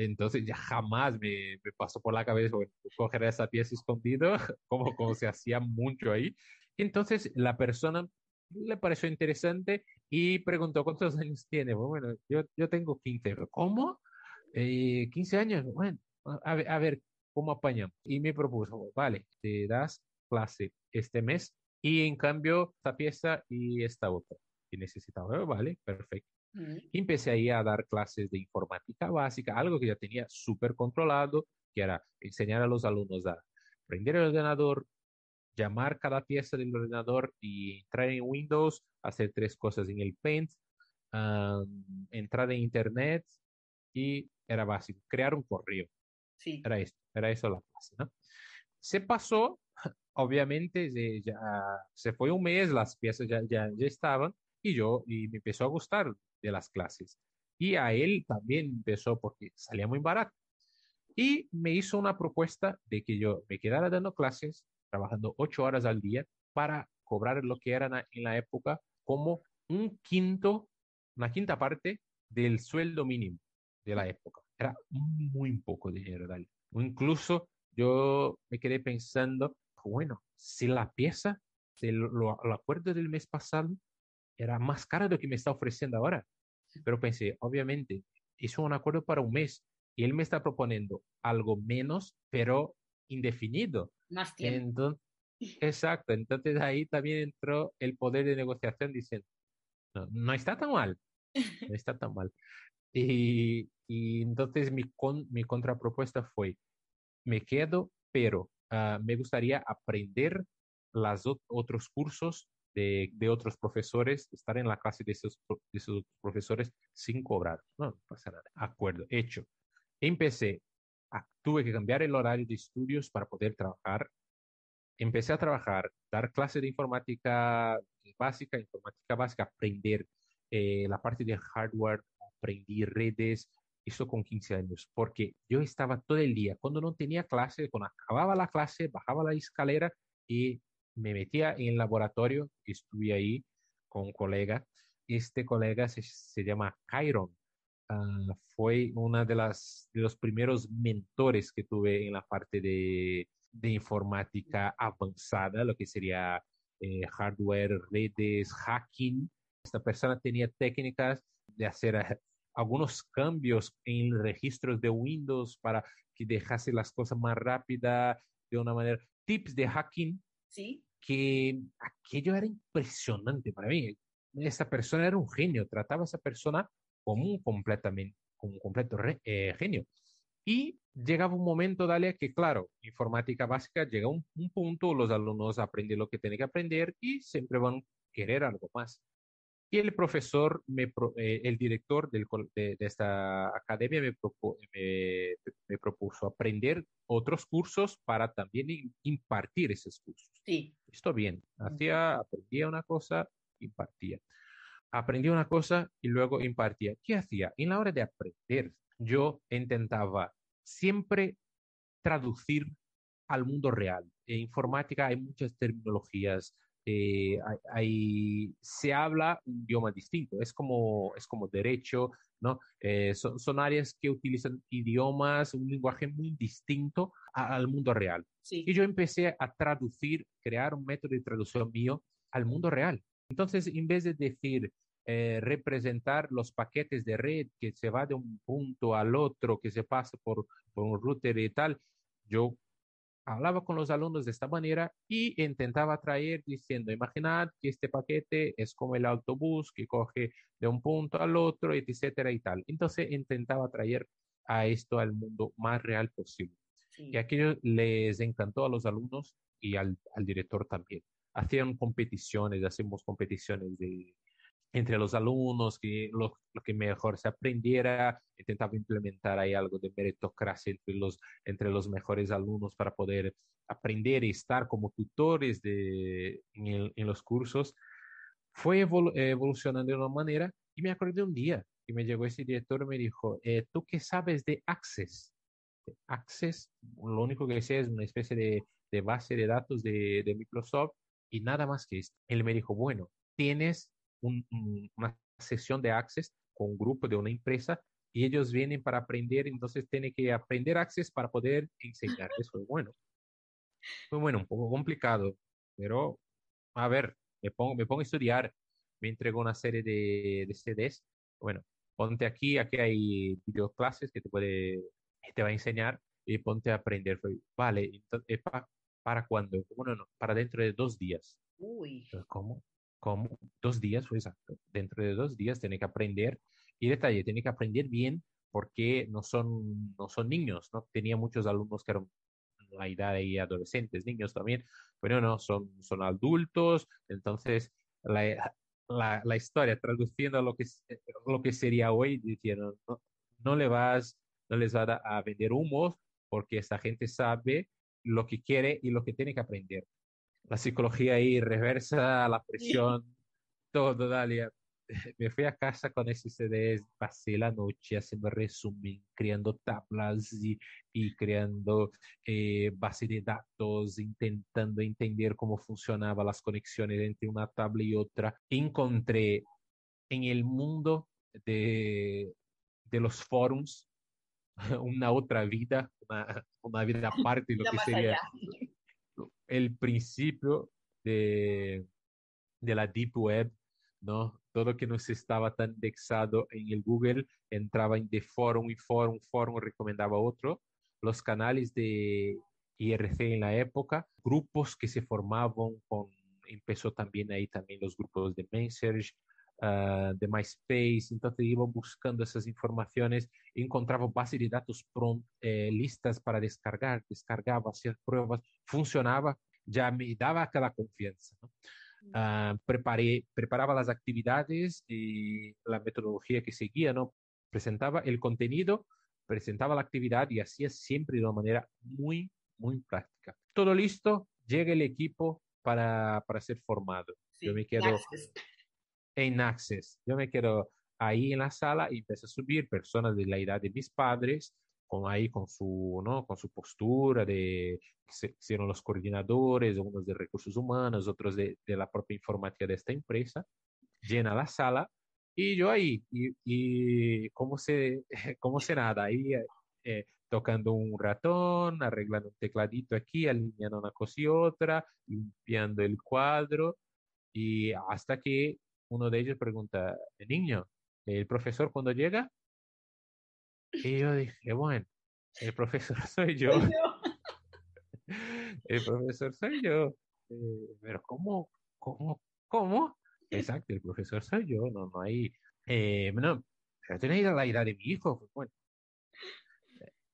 Entonces ya jamás me, me pasó por la cabeza coger esa pieza escondida, [LAUGHS] como, como se hacía mucho ahí. Entonces la persona le pareció interesante y preguntó cuántos años tiene. Bueno, yo, yo tengo 15. ¿Cómo? Eh, 15 años. Bueno, a ver, a ver, ¿cómo apañamos? Y me propuso, vale, te das clase este mes y en cambio esta pieza y esta otra que necesitaba. Vale, perfecto. Y empecé ahí a dar clases de informática básica, algo que ya tenía súper controlado, que era enseñar a los alumnos a prender el ordenador, llamar cada pieza del ordenador y entrar en Windows, hacer tres cosas en el Paint, entrar en Internet y era básico, crear un correo. Sí. Era esto, era eso la clase, ¿no? Se pasó, [LAUGHS] obviamente, ya, se fue un mes, las piezas ya, ya, ya estaban y yo, y me empezó a gustar de las clases. Y a él también empezó porque salía muy barato. Y me hizo una propuesta de que yo me quedara dando clases, trabajando ocho horas al día, para cobrar lo que era en la época como un quinto, una quinta parte del sueldo mínimo de la época. Era muy poco dinero, dale. Incluso yo me quedé pensando, bueno, si la pieza, el, lo, el acuerdo del mes pasado era más cara de lo que me está ofreciendo ahora. Pero pensé, obviamente, hizo un acuerdo para un mes y él me está proponiendo algo menos, pero indefinido. Más tiempo. Entonces, exacto, entonces ahí también entró el poder de negociación diciendo, no, no está tan mal, no está tan mal. Y, y entonces mi, con, mi contrapropuesta fue, me quedo, pero uh, me gustaría aprender los otros cursos de, otros profesores, estar en la clase de esos, de esos profesores sin cobrar. No, no pasa nada. Acuerdo, hecho. Empecé, tuve que cambiar el horario de estudios para poder trabajar. Empecé a trabajar, dar clase de informática básica, informática básica, aprender eh, la parte de hardware, aprendí redes, eso con 15 años, porque yo estaba todo el día, cuando no tenía clase, cuando acababa la clase, bajaba la escalera y me metía en el laboratorio, estuve ahí con un colega. Este colega se, se llama Kyron. Uh, fue una de las de los primeros mentores que tuve en la parte de, de informática avanzada, lo que sería eh, hardware, redes, hacking. Esta persona tenía técnicas de hacer uh, algunos cambios en registros de Windows para que dejase las cosas más rápidas de una manera. Tips de hacking ¿Sí? que aquello era impresionante para mí. Esa persona era un genio, trataba a esa persona como un, completamente, como un completo eh, genio. Y llegaba un momento, dale, que claro, informática básica llega a un, un, punto, los alumnos aprenden lo que tienen que aprender y siempre van a querer algo más. Y el profesor, me, eh, el director del, de, esta academia me, me, propuso aprender otros cursos para también impartir esos cursos. Sí. Esto bien, hacía, aprendía una cosa, impartía. Aprendía una cosa y luego impartía. ¿Qué hacía? En la hora de aprender, yo intentaba siempre traducir al mundo real. En informática hay muchas terminologías, eh, hay, se habla un idioma distinto, es como, es como derecho, ¿no? Eh, son, áreas que utilizan idiomas, un lenguaje muy distinto al mundo real. Y yo empecé a traducir, crear un método de traducción mío al mundo real. Entonces, en vez de decir, eh, representar los paquetes de red que se va de un punto al otro, que se pasa por, por un router y tal, yo hablaba con los alumnos de esta manera y intentaba traer diciendo, imaginad que este paquete es como el autobús que coge de un punto al otro, etcétera y tal. Entonces intentaba traer a esto al mundo más real posible. Y aquello les encantó a los alumnos y al, al director también. Hacían competiciones, hacemos competiciones de, entre los alumnos, que lo, que mejor se aprendiera, intentaba implementar ahí algo de meritocracia entre los, entre los mejores alumnos para poder aprender y estar como tutores de, en, los cursos. Fue evolucionando de una manera y me acordé un día y me llegó ese director y me dijo, eh, ¿tú qué sabes de Access? Access, lo único que sé es una especie de, de base de datos de, de Microsoft y nada más que esto. Él me dijo, bueno, tienes una sesión de Access con un grupo de una empresa y ellos vienen para aprender, entonces tienen que aprender Access para poder enseñar. Eso es bueno. Fue bueno, un poco complicado, pero a ver, me pongo, me pongo a estudiar, me entregó una serie de, de CDs. Bueno, ponte aquí, aquí hay videoclases que te puede, te va a enseñar y ponte a aprender. Vale, entonces, ¿para, ¿para cuándo? Bueno, no, para dentro de dos días. Uy. ¿Cómo? Como dos días, fue exacto. Dentro de dos días tiene que aprender. Y detalle, tiene que aprender bien porque no son, no son niños, ¿no? Tenía muchos alumnos que eran la edad de adolescentes, niños también, pero no, son, son adultos. Entonces, la, la, la historia, traduciendo lo que, lo que sería hoy, diciendo, no, no, le vas, no les va a, a vender humos porque esta gente sabe lo que quiere y lo que tiene que aprender la psicología ahí reversa, la presión, todo, Dalia. [LAUGHS] Me fui a casa con ese CD, pasé la noche haciendo resumen, creando tablas y, y creando eh, base de datos, intentando entender cómo funcionaban las conexiones entre una tabla y otra. Encontré en el mundo de, de los forums [LAUGHS] una otra vida, una, una vida [LAUGHS] aparte de lo que sería el principio de, de la Deep Web, ¿no? Todo que no se estaba tan indexado en el Google entraba en de forum y forum, forum recomendaba otro. Los canales de IRC en la época, grupos que se formaban con, empezó también ahí también los grupos de Message, uh, de MySpace, entonces iba buscando esas informaciones, encontraba bases de datos pronto, eh, listas para descargar, descargaba, hacía pruebas, funcionaba, ya me daba aquella confianza. ¿no? Uh, preparé, preparaba las actividades y la metodología que seguía, ¿no? presentaba el contenido, presentaba la actividad y hacía siempre de una manera muy, muy práctica. Todo listo, llega el equipo para, para ser formado. Sí, Yo me quedo, en Access. Yo me quedo ahí en la sala y empecé a subir personas de la edad de mis padres, con ahí con su, ¿no? con su postura de que hicieron los coordinadores, unos de recursos humanos, otros de, de, la propia informática de esta empresa, llena la sala y yo ahí, y, y como, se, [LAUGHS] como se nada, ahí eh, tocando un ratón, arreglando un tecladito aquí, alineando una cosa y otra, limpiando el cuadro, y hasta que uno de ellos pregunta, niño, ¿el profesor cuando llega? Y yo dije, bueno, el profesor [LAUGHS] soy yo. [LAUGHS] el profesor soy yo. Eh, pero ¿cómo? ¿Cómo? ¿Cómo? Exacto, el profesor soy yo. No, no hay... Eh, no, pero tenéis la edad de mi hijo. Pues, bueno,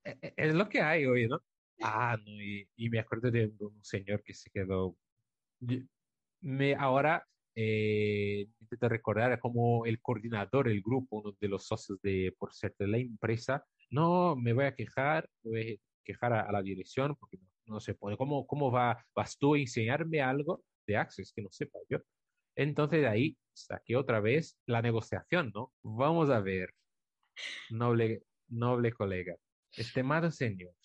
eh, eh, es lo que hay hoy, ¿no? Ah, no, y, y me acuerdo de un señor que se quedó... Me, ahora eh, intento recordar como el coordinador del grupo, uno de los socios de, por ser de la empresa, no, me voy a quejar, voy a quejar a, la dirección porque no, se puede. ¿Cómo, cómo va, vas tú a enseñarme algo de Access que no sepa yo? Entonces de ahí saqué otra vez la negociación, ¿no? Vamos a ver, noble, noble colega, estimado señor,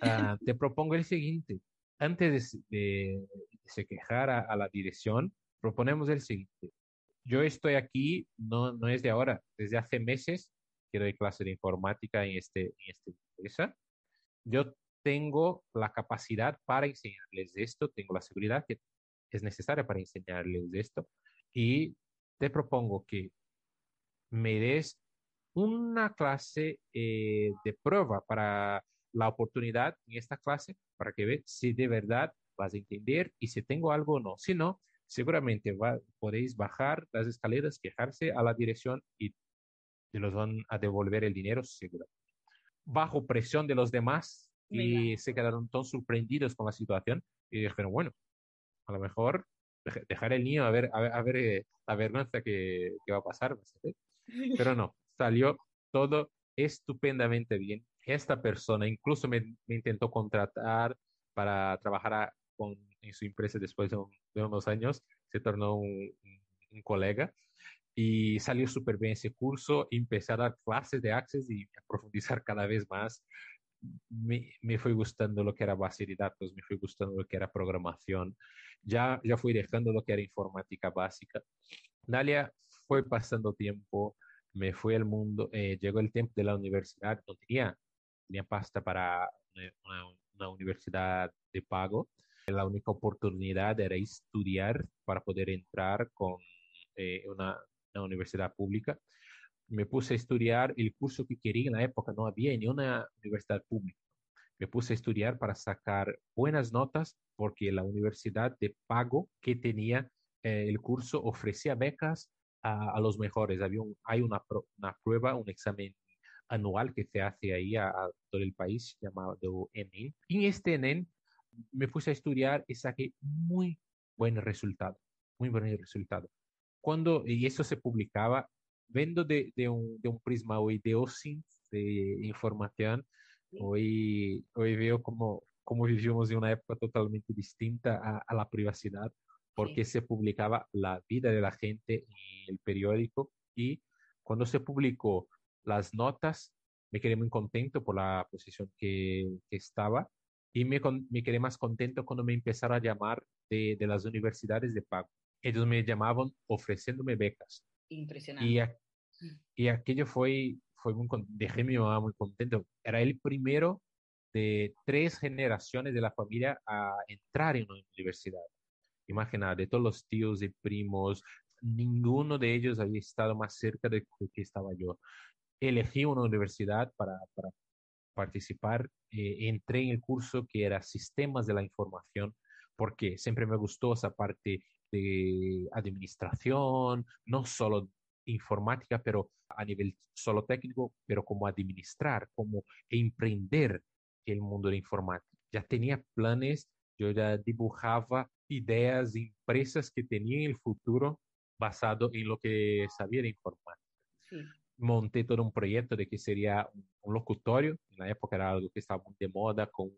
ah, te propongo el siguiente. Antes de, se quejar a, la dirección, proponemos el siguiente. Yo estoy aquí, no, no es de ahora, desde hace meses que doy clase de informática en, este, en esta empresa. Yo tengo la capacidad para enseñarles esto, tengo la seguridad que es necesaria para enseñarles esto y te propongo que me des una clase eh, de prueba para la oportunidad en esta clase para que veas si de verdad vas a entender y si tengo algo o no. Si no, seguramente podéis bajar las escaleras, quejarse a la dirección y te los van a devolver el dinero seguro. Bajo presión de los demás y se quedaron tan sorprendidos con la situación y dijeron, bueno, a lo mejor dejar el niño a ver, a ver, eh, la vergüenza que, que va a pasar. Pero no, salió todo estupendamente bien. Esta persona incluso me, intentó contratar para trabajar con, su empresa después de, unos años. Se tornó un, colega y salió súper bien ese curso. Empecé a dar clases de Access y a profundizar cada vez más. Me, me, fue gustando lo que era base de datos, me fue gustando lo que era programación, ya, ya fui dejando lo que era informática básica. Dalia fue pasando tiempo, me fui al mundo, eh, llegó el tiempo de la universidad, no tenía, tenía pasta para una, universidad de pago. La única oportunidad era estudiar para poder entrar con eh, una, universidad pública. Me puse a estudiar el curso que quería en la época, no había ni una universidad pública. Me puse a estudiar para sacar buenas notas porque la universidad de pago que tenía eh, el curso ofrecía becas a, los mejores. Había hay una, una, prueba, un examen anual que se hace ahí a, todo el país llamado en este ENEN me puse a estudiar y saqué muy buen resultado, muy buen resultado. Cuando, y eso se publicaba, vendo de, de, un, de un prisma hoy de OSINT, de información, hoy, hoy veo como, como vivimos en una época totalmente distinta a, a la privacidad porque se publicaba la vida de la gente en el periódico y cuando se publicó las notas, me quedé muy contento por la posición que, que estaba y me, me, quedé más contento cuando me empezaron a llamar de, de, las universidades de pago. Ellos me llamaban ofreciéndome becas. Impresionante. Y, y aquello fue, fue muy, dejé mi mamá muy contento. Era el primero de tres generaciones de la familia a entrar en una universidad. Imagina, de todos los tíos y primos, ninguno de ellos había estado más cerca de que estaba yo. Elegí una universidad para, para participar, eh, entré en el curso que era Sistemas de la Información, porque siempre me gustó esa parte de administración, no solo informática, pero a nivel solo técnico, pero como administrar, como emprender el mundo de informática. Ya tenía planes, yo ya dibujaba ideas, empresas que tenía en el futuro basado en lo que sabía de informática. Monté todo un proyecto de que sería un locutorio, en la época era algo que estaba muy de moda, con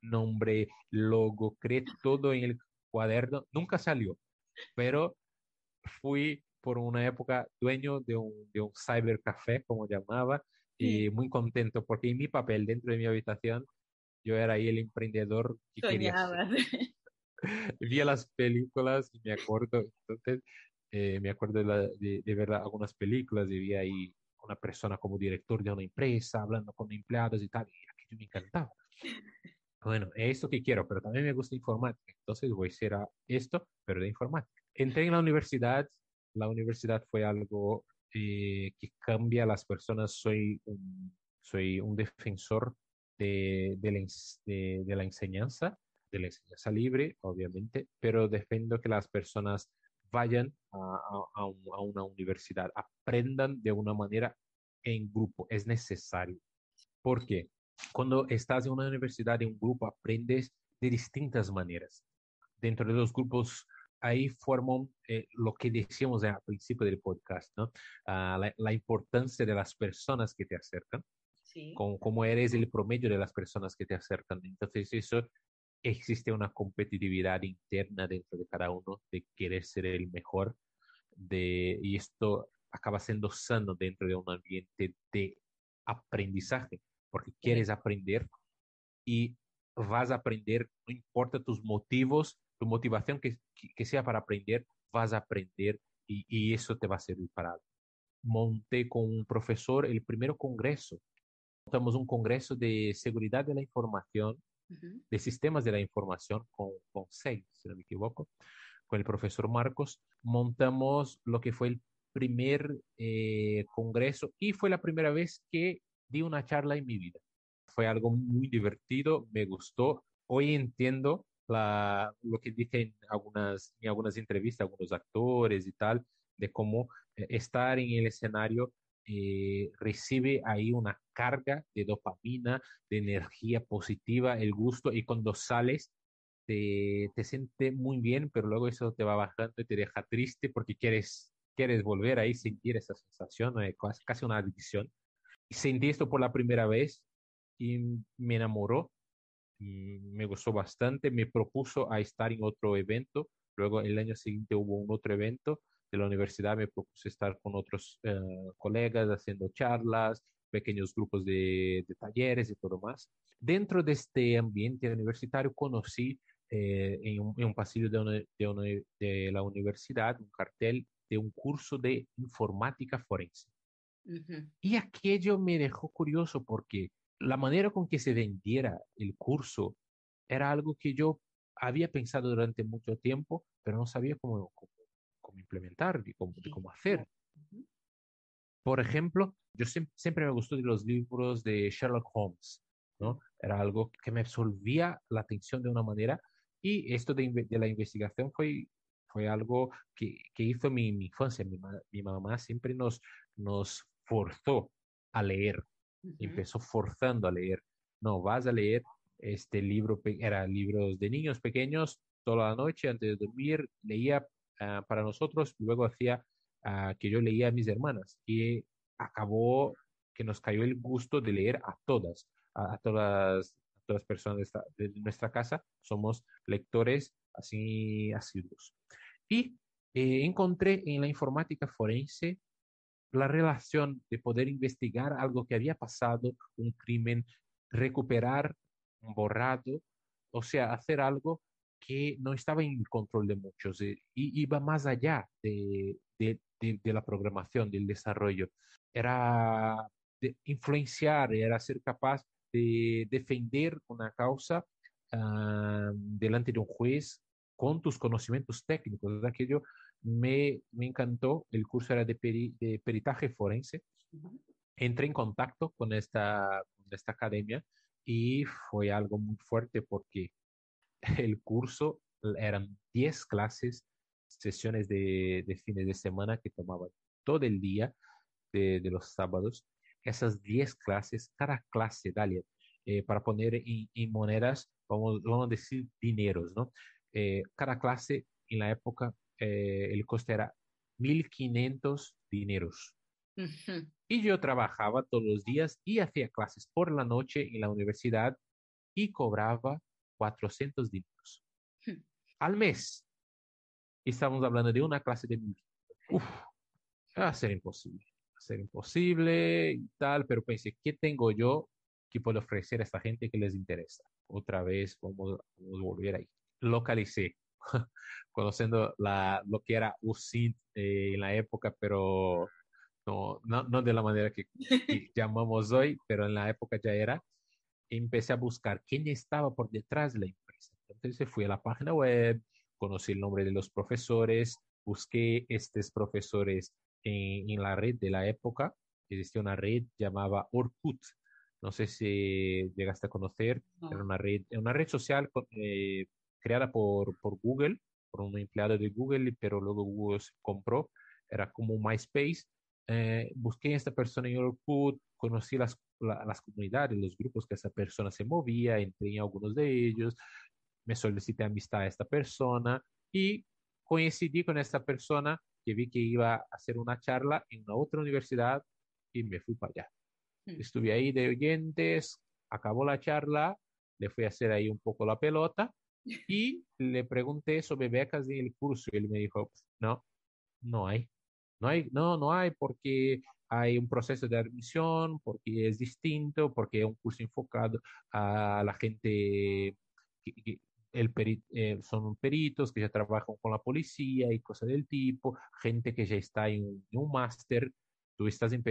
nombre, logo, creé todo en el cuaderno, nunca salió, pero fui por una época dueño de un, de un cybercafé, como llamaba, y muy contento porque en mi papel dentro de mi habitación yo era ahí el emprendedor que quería [LAUGHS] [LAUGHS] vi las películas y me acuerdo, entonces, eh, me acuerdo de, de, ver algunas películas y vi ahí una persona como director de una empresa hablando con empleados y tal, y aquello me encantaba. Bueno, es esto que quiero, pero también me gusta informática, entonces voy a hacer esto, pero de informática. Entré en la universidad, la universidad fue algo eh, que cambia a las personas, soy un, soy un defensor de, de, la, de la enseñanza, de la enseñanza libre, obviamente, pero defiendo que las personas vayan a, una universidad, aprendan de una manera en grupo, es necesario. Porque cuando estás en una universidad, en un grupo, aprendes de distintas maneras. Dentro de los grupos ahí forman eh, lo que decíamos al principio del podcast, ¿no? Ah, la, la, importancia de las personas que te acercan, sí. con cómo eres el promedio de las personas que te acercan. Entonces, eso existe una competitividad interna dentro de cada uno de querer ser el mejor, de, y esto acaba siendo sano dentro de un ambiente de aprendizaje, porque quieres aprender y vas a aprender, no importa tus motivos, tu motivación que, que sea para aprender, vas a aprender y, y, eso te va a servir para algo. Monté con un profesor el primer congreso. Montamos un congreso de seguridad de la información, de sistemas de la información con, con si no me equivoco, con el profesor Marcos. Montamos lo que fue el primer eh, congreso y fue la primera vez que di una charla en mi vida. Fue algo muy divertido, me gustó. Hoy entiendo la, lo que dije en algunas, en algunas entrevistas, algunos actores y tal, de cómo eh, estar en el escenario eh, recibe ahí una carga de dopamina, de energía positiva, el gusto, y cuando sales te, te siente muy bien, pero luego eso te va bajando y te deja triste porque quieres quieres volver ahí, sentir esa sensación, eh, casi una adicción. Y sentí esto por la primera vez y me enamoró, me gustó bastante, me propuso a estar en otro evento, luego el año siguiente hubo un otro evento de la universidad, me propuso estar con otros eh, colegas haciendo charlas, pequeños grupos de, de, talleres y todo más. Dentro de este ambiente universitario conocí eh, en, un, en, un, pasillo de, una, de, una, de la universidad un cartel de un curso de informática forense. Uh -huh. Y aquello me dejó curioso porque la manera con que se vendiera el curso era algo que yo había pensado durante mucho tiempo, pero no sabía cómo, cómo, cómo implementar y cómo, cómo hacer. Por ejemplo, yo siempre, siempre, me gustó de los libros de Sherlock Holmes, ¿no? Era algo que me absorbía la atención de una manera y esto de, de la investigación fue fue algo que, que hizo mi, mi infancia. Mi, mi, mamá siempre nos, nos forzó a leer, uh -huh. empezó forzando a leer. No, vas a leer este libro, era libros de niños pequeños, toda la noche antes de dormir, leía uh, para nosotros, luego hacía uh, que yo leía a mis hermanas y acabó que nos cayó el gusto de leer a todas, a, todas, las personas de nuestra casa, somos lectores así asiduos. Y eh, encontré en la informática forense la relación de poder investigar algo que había pasado, un crimen, recuperar un borrado, o sea, hacer algo que no estaba en el control de muchos eh, y iba más allá de, de, de, de, la programación, del desarrollo. Era de influenciar, era ser capaz de defender una causa uh, delante de un juez con tus conocimientos técnicos. Aquello me, me encantó. El curso era de, peri, de peritaje forense. Entré en contacto con esta, con esta academia y fue algo muy fuerte porque el curso eran 10 clases, sesiones de, de fines de semana que tomaban todo el día de, de los sábados. Esas 10 clases, cada clase, Dalia, eh, para poner en, en monedas, vamos, vamos a decir dineros, ¿no? eh, cada clase en la época eh, el coste era 1.500 dineros. Uh -huh. Y yo trabajaba todos los días y hacía clases por la noche en la universidad y cobraba 400 dineros -huh. al mes. Y estamos hablando de una clase de 1.500. Uf, va a ser imposible. Va a ser imposible y tal, pero pensé, ¿qué tengo yo que puedo ofrecer a esta gente que les interesa? Otra vez, vamos, vamos a volver ahí localicé, [LAUGHS] conociendo la, lo que era UCID eh, en la época, pero no, no, no, de la manera que, que [LAUGHS] llamamos hoy, pero en la época ya era. Empecé a buscar quién estaba por detrás de la empresa. Entonces fui a la página web, conocí el nombre de los profesores, busqué estos profesores en, en la red de la época. Existía una red llamada Orkut. No sé si llegaste a conocer. No. Era una red, una red social eh, creada por, por Google, por un empleado de Google, pero luego Google se compró, era como MySpace. Eh, busqué a esta persona en Orkut, conocí las, la, las comunidades, los grupos que esa persona se movía, entré en algunos de ellos, me solicité amistad a esta persona y coincidí con esta persona que vi que iba a hacer una charla en una otra universidad y me fui para allá. Mm. Estuve ahí de oyentes, acabó la charla, le fui a hacer ahí un poco la pelota y [LAUGHS] le pregunté sobre becas en el curso y él me dijo, no, no hay. No hay, no, no hay porque hay un proceso de admisión, porque es distinto, porque es un curso enfocado a la gente, el eh, son peritos que ya trabajan con la policía y cosas del tipo, gente que ya está en, un máster, tú estás en,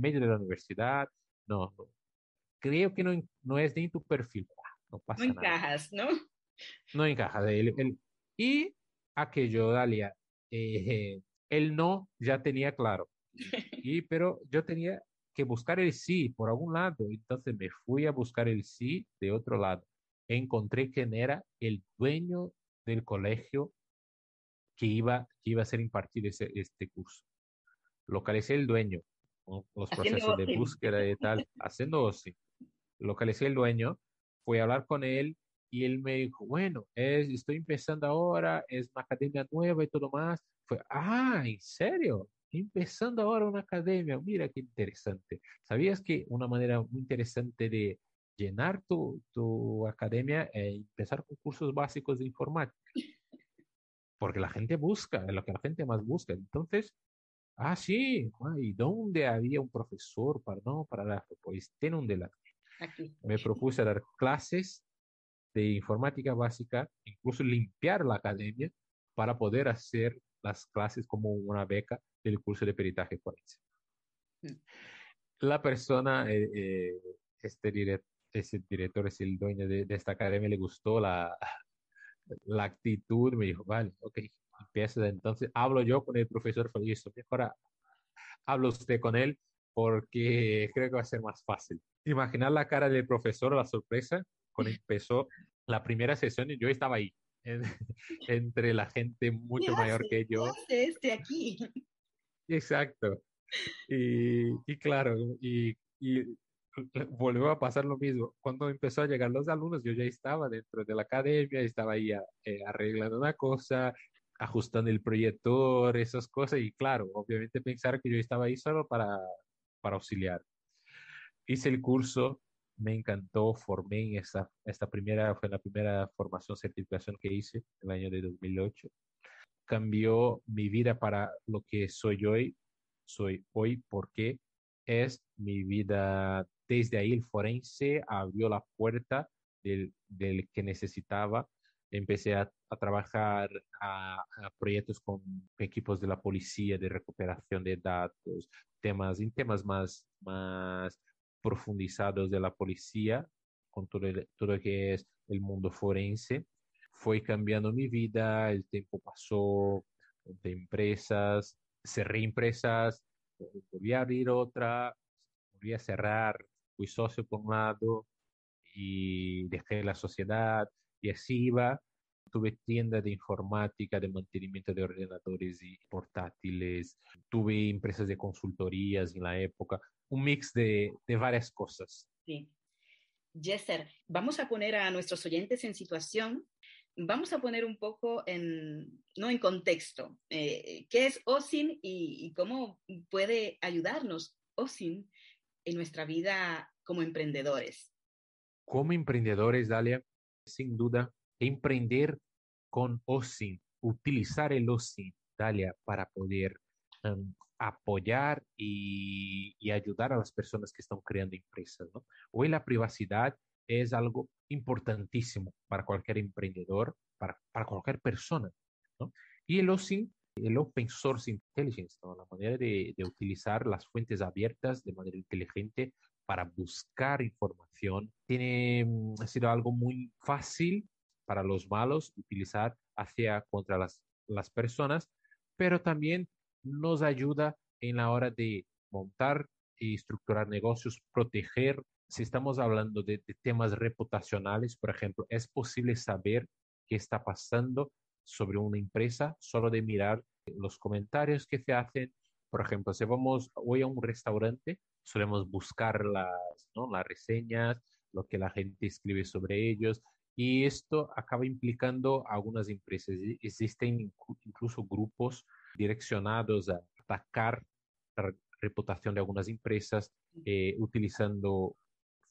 medio de la universidad, no, creo que no, no es ni tu perfil, no pasa no encajas, ¿no? No encajas. y aquello, Dalia, eh, el no ya tenía claro. [LAUGHS] Y, pero yo tenía que buscar el sí por algún lado. Entonces me fui a buscar el sí de otro lado. Encontré quién era el dueño del colegio que iba, que iba a ser impartir ese, este curso. Localicé el dueño, los procesos de búsqueda y tal, haciendo así. Localicé el dueño, fui a hablar con él y él me dijo, bueno, es, estoy empezando ahora, es una academia nueva y todo más. Fue, ah, ¿en serio? Empezando ahora una academia, mira qué interesante. ¿Sabías que una manera muy interesante de llenar tu, tu academia es empezar con cursos básicos de informática? Porque la gente busca, es lo que la gente más busca. Entonces, ah, sí, ¿y dónde había un profesor para, no, para dar? Pues tiene un delante. Me propuse dar clases de informática básica, incluso limpiar la academia para poder hacer las clases como una beca del curso de peritaje forense. Mm. La persona, eh, eh, este, director, ese director es el dueño de, esta academia, le gustó la, [LAUGHS] la actitud, me dijo, vale, ok, empieza entonces, hablo yo con el profesor Felicio, mejor hablo usted con él porque creo que va a ser más fácil. Imaginar la cara del profesor, la sorpresa, cuando [LAUGHS] empezó la primera sesión y yo estaba ahí, [LAUGHS] entre la gente mucho mayor que yo. ¿qué este aquí? Exacto. Y, claro, y, y volvió a pasar lo mismo. Cuando empezó a llegar los alumnos, yo ya estaba dentro de la academia, estaba ahí eh, arreglando una cosa, ajustando el proyector, esas cosas, y claro, obviamente pensar que yo estaba ahí solo para, para auxiliar. Hice el curso, me encantó, formé en esta, esta primera, fue la primera formación, certificación que hice en el año de 2008. Cambió mi vida para lo que soy hoy, soy hoy porque es mi vida, desde ahí el forense abrió la puerta del, del que necesitaba. Empecé a, a trabajar a, proyectos con equipos de la policía, de recuperación de datos, temas, temas más, más profundizados de la policía, con todo, todo lo que es el mundo forense. Fue cambiando mi vida, el tiempo pasó, de empresas, cerré empresas, volví a abrir otra, volví a cerrar, fui socio por un lado y dejé la sociedad y así iba. Tuve tienda de informática, de mantenimiento de ordenadores y portátiles, tuve empresas de consultorías en la época, un mix de, de varias cosas. Sí. Jesser, vamos a poner a nuestros oyentes en situación, vamos a poner un poco en, no en contexto, eh, qué es OSIN y, cómo puede ayudarnos OSIN en nuestra vida como emprendedores. Como emprendedores, Dalia, sin duda, emprender con OSIN, utilizar el OSIN, Dalia, para poder um, apoyar y, y, ayudar a las personas que están creando empresas. ¿no? Hoy la privacidad es algo importantísimo para cualquier emprendedor, para, para cualquier persona. ¿no? Y el OSIN, el Open Source Intelligence, la manera de, de utilizar las fuentes abiertas de manera inteligente para buscar información, tiene ha sido algo muy fácil para los malos utilizar hacia contra las, las personas, pero también nos ayuda en la hora de montar y estructurar negocios, proteger. Si estamos hablando de, temas reputacionales, por ejemplo, es posible saber qué está pasando sobre una empresa solo de mirar los comentarios que se hacen. Por ejemplo, si vamos hoy a un restaurante, solemos buscar las, ¿no? las reseñas, lo que la gente escribe sobre ellos, y esto acaba implicando algunas empresas. Existen incluso grupos direccionados a atacar la reputación de algunas empresas eh, utilizando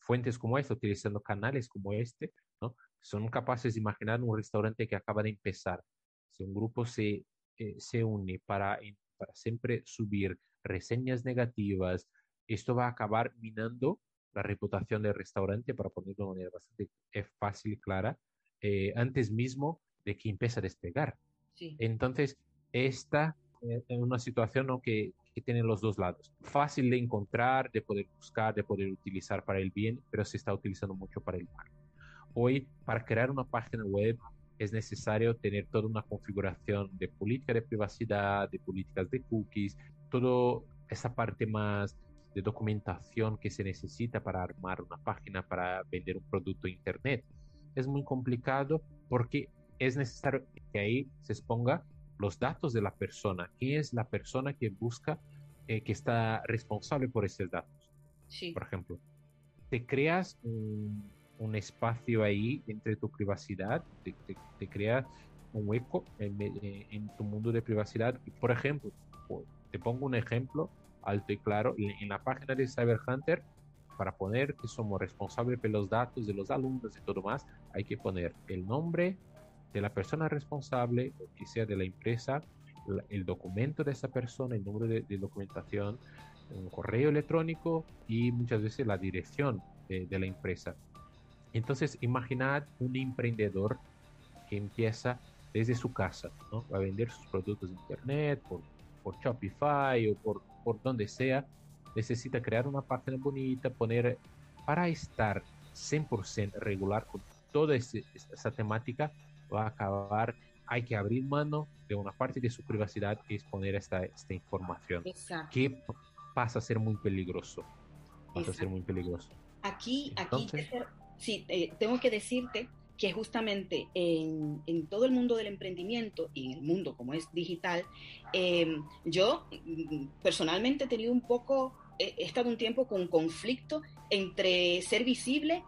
fuentes como esta, utilizando canales como este, ¿no? Son capaces de imaginar un restaurante que acaba de empezar. Si un grupo se, eh, se une para, para siempre subir reseñas negativas, esto va a acabar minando la reputación del restaurante, para ponerlo de una manera bastante eh, fácil y clara, antes mismo de que empiece a despegar. Entonces, esta es una situación ¿no? que, que tiene los dos lados. Fácil de encontrar, de poder buscar, de poder utilizar para el bien, pero se está utilizando mucho para el mal. Hoy, para crear una página web, es necesario tener toda una configuración de política de privacidad, de políticas de cookies, toda esa parte más de documentación que se necesita para armar una página, para vender un producto en Internet. Es muy complicado porque es necesario que ahí se exponga los datos de la persona, quién es la persona que busca, eh, que está responsable por esos datos. Sí. Por ejemplo, te creas un, un, espacio ahí entre tu privacidad, te, te, creas un hueco en, eh, en, tu mundo de privacidad. Por ejemplo, te pongo un ejemplo alto y claro, en, la página de Cyber Hunter, para poner que somos responsables de los datos de los alumnos y todo más, hay que poner el nombre, de la persona responsable, o que sea de la empresa, el documento de esa persona, el número de, documentación, un correo electrónico y muchas veces la dirección de, la empresa. Entonces, imaginad un emprendedor que empieza desde su casa, ¿no? a vender sus productos en Internet, por, por Shopify o por, por donde sea. Necesita crear una página bonita, poner para estar 100% regular con toda esa temática, va a acabar, hay que abrir mano de una parte de su privacidad y exponer esta, esta información, que pasa a ser muy peligroso. Pasa a ser muy peligroso. Aquí, aquí, sí, eh, tengo que decirte que justamente en, en, todo el mundo del emprendimiento y en el mundo como es digital, em, yo mm, personalmente he tenido un poco, he, estado un tiempo con conflicto entre ser visible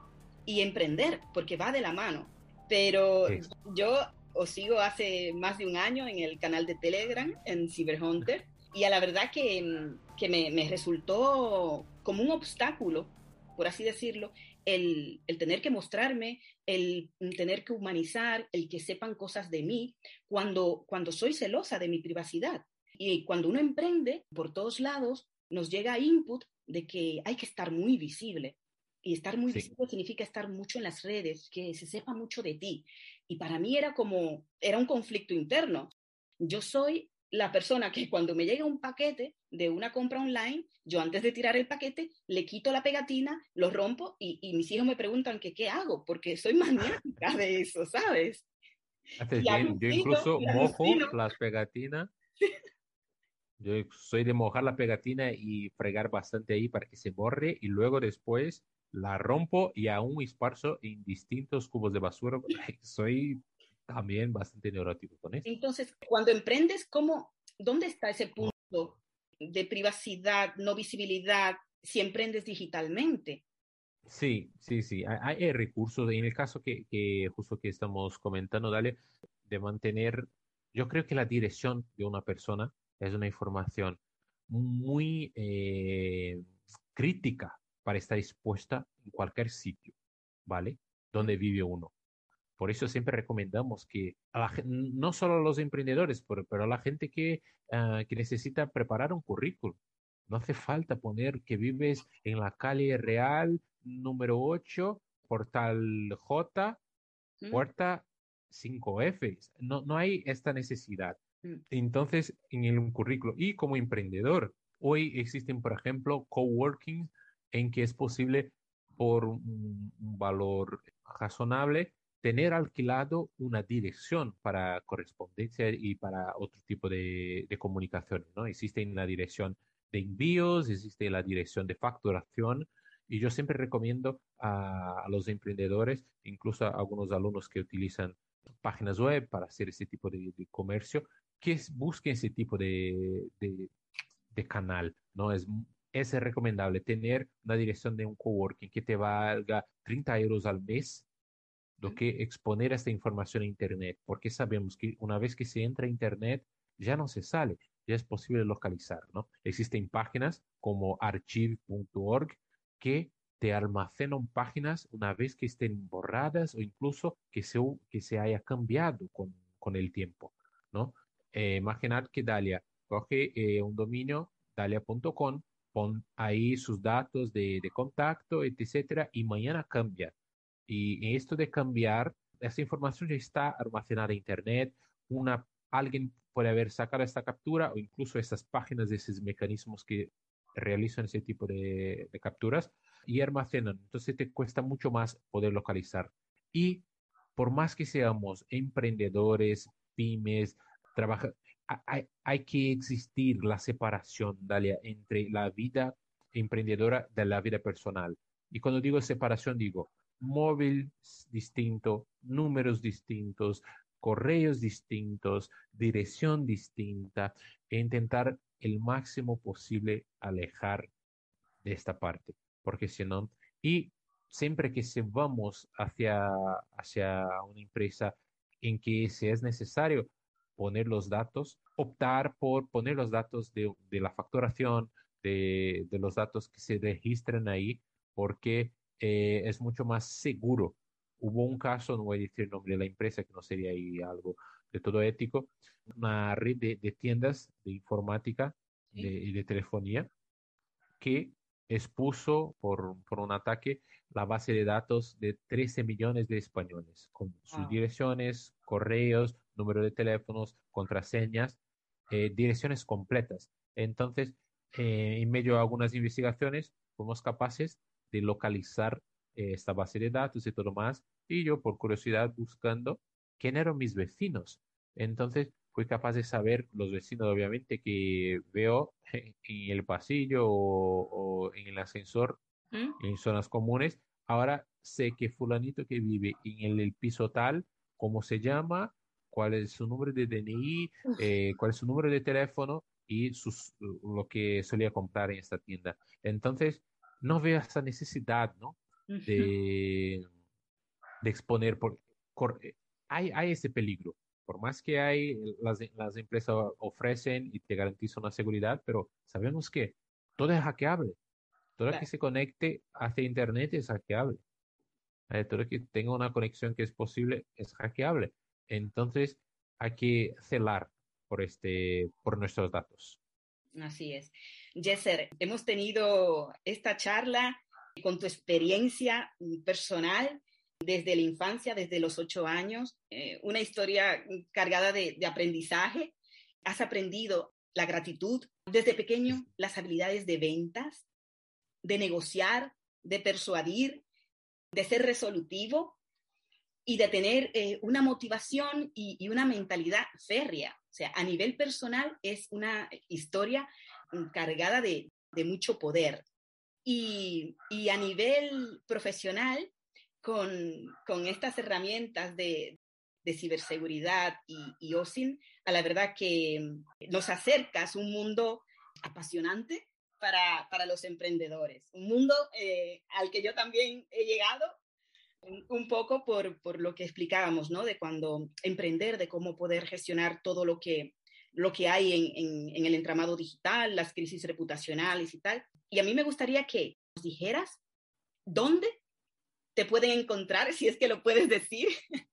y emprender, porque va de la mano. Pero yo os sigo hace más de un año en el canal de Telegram, en Cyberhunter, y a la verdad que, que me, me, resultó como un obstáculo, por así decirlo, el, el, tener que mostrarme, el tener que humanizar, el que sepan cosas de mí, cuando, cuando soy celosa de mi privacidad. Y cuando uno emprende, por todos lados, nos llega input de que hay que estar muy visible, y estar muy visible significa estar mucho en las redes, que se sepa mucho de ti. Y para mí era como, era un conflicto interno. Yo soy la persona que cuando me llega un paquete de una compra online, yo antes de tirar el paquete le quito la pegatina, lo rompo y, mis hijos me preguntan que qué hago, porque soy maniática [LAUGHS] de eso, ¿sabes? Yo incluso mojo las pegatinas. [LAUGHS] Yo soy de mojar la pegatina y fregar bastante ahí para que se borre y luego después la rompo y aún esparzo en distintos cubos de basura. [LAUGHS] Soy también bastante neurótico con eso. Entonces, cuando emprendes, ¿cómo, ¿dónde está ese punto de privacidad, no visibilidad, si emprendes digitalmente? Sí, sí, sí. Hay, recursos. En el caso que, que, justo que estamos comentando, dale, de mantener, yo creo que la dirección de una persona es una información muy eh, crítica para estar expuesta en cualquier sitio, ¿vale? Donde vive uno. Por eso siempre recomendamos que no solo a los emprendedores, pero, a la gente que, ah, que necesita preparar un currículum. No hace falta poner que vives en la calle real número 8, portal J, mm. puerta 5F. No, no hay esta necesidad. Mm. Entonces, en el currículo y como emprendedor, hoy existen, por ejemplo, coworking en que es posible por un, valor razonable tener alquilado una dirección para correspondencia y para otro tipo de, de comunicaciones, ¿no? Existe la dirección de envíos, existe la dirección de facturación, y yo siempre recomiendo a, los emprendedores, incluso a algunos alumnos que utilizan páginas web para hacer ese tipo de, comercio, que busquen ese tipo de, de, canal, ¿no? Es es recomendable tener una dirección de un coworking que te valga 30 euros al mes, do que exponer esta información a Internet, porque sabemos que una vez que se entra a Internet ya no se sale, ya es posible localizar, ¿no? Existen páginas como archive.org que te almacenan páginas una vez que estén borradas o incluso que se, que se haya cambiado con, con el tiempo, ¿no? Eh, imaginad que Dalia coge eh, un dominio, dalia.com, pon ahí sus datos de, de contacto, etcétera, y mañana cambia y esto de cambiar, esta información ya está almacenada en Internet, una, alguien puede haber sacado esta captura o incluso estas páginas de esos mecanismos que realizan ese tipo de, capturas y almacenan. Entonces te cuesta mucho más poder localizar. Y por más que seamos emprendedores, pymes, trabaja, hay, que existir la separación, Dalia, entre la vida emprendedora de la vida personal. Y cuando digo separación, digo, móvil distinto, números distintos, correos distintos, dirección distinta, e intentar el máximo posible alejar de esta parte, porque si no, y siempre que se vamos hacia, hacia una empresa en que se es necesario poner los datos, optar por poner los datos de, de la facturación, de, de, los datos que se registran ahí, porque eh, es mucho más seguro. Hubo un caso, no voy a decir el nombre de la empresa, que no sería ahí algo de todo ético, una red de, tiendas de informática y de, telefonía que expuso por, por, un ataque la base de datos de 13 millones de españoles, con sus direcciones, correos, número de teléfonos, contraseñas, eh, direcciones completas. Entonces, eh, en medio de algunas investigaciones, fuimos capaces de localizar eh, esta base de datos y todo más. Y yo, por curiosidad, buscando quién eran mis vecinos. Entonces, fui capaz de saber los vecinos, obviamente, que veo [LAUGHS] en el pasillo o, en el ascensor, ¿Mm? en zonas comunes. Ahora sé que fulanito que vive en el, piso tal, cómo se llama, cuál es su número de DNI, eh, cuál es su número de teléfono y sus, lo que solía comprar en esta tienda. Entonces, no veo esa necesidad, ¿no? De, de exponer, por, eh, hay, hay ese peligro. Por más que hay, las, las empresas ofrecen y te garantizan una seguridad, pero sabemos que todo es hackeable. Todo lo que se conecte hacia Internet es hackeable. Eh, todo lo que tenga una conexión que es posible es hackeable. Entonces, hay que celar por, este, por nuestros datos. Así es. Jesser, hemos tenido esta charla con tu experiencia personal desde la infancia, desde los ocho años, eh, una historia cargada de, aprendizaje. Has aprendido la gratitud desde pequeño, las habilidades de ventas, de negociar, de persuadir, de ser resolutivo y de tener eh, una motivación y, una mentalidad férrea. O sea, a nivel personal es una historia cargada de, mucho poder. Y, a nivel profesional, con, estas herramientas de, ciberseguridad y, OSIN, a la verdad que nos acercas un mundo apasionante para, los emprendedores, un mundo eh, al que yo también he llegado un poco por, lo que explicábamos, ¿no? De cuando emprender, de cómo poder gestionar todo lo que, lo que hay en, el entramado digital, las crisis reputacionales y tal. Y a mí me gustaría que nos dijeras dónde te pueden encontrar, si es que lo puedes decir, [LAUGHS]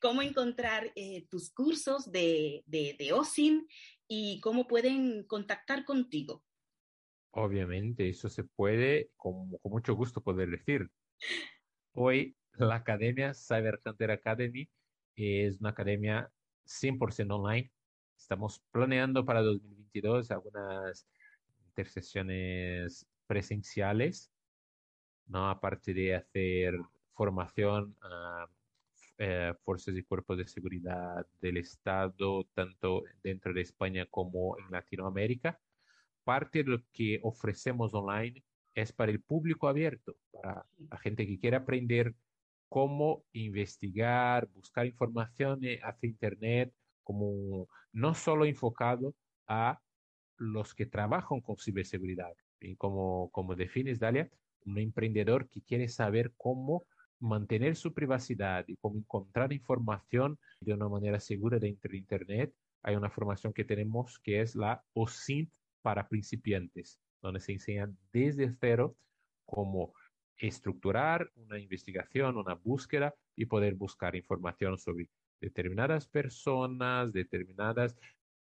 cómo encontrar eh, tus cursos de, de, OSIN y cómo pueden contactar contigo. Obviamente, eso se puede, con, con mucho gusto poder decir. [LAUGHS] Hoy la academia Cyber Hunter Academy es una academia 100% online Estamos planeando para 2022 algunas intersesiones presenciales, ¿no? Aparte de hacer formación a eh, fuerzas y cuerpos de seguridad del Estado, tanto dentro de España como en Latinoamérica. Parte de lo que ofrecemos online es para el público abierto, para la gente que quiere aprender cómo investigar, buscar información hacia Internet, como no solo enfocado a los que trabajan con ciberseguridad. Como, como defines, Dalia, un emprendedor que quiere saber cómo mantener su privacidad y cómo encontrar información de una manera segura dentro de Internet, hay una formación que tenemos que es la OSINT para principiantes, donde se enseña desde cero cómo estructurar una investigación, una búsqueda y poder buscar información sobre determinadas personas, determinadas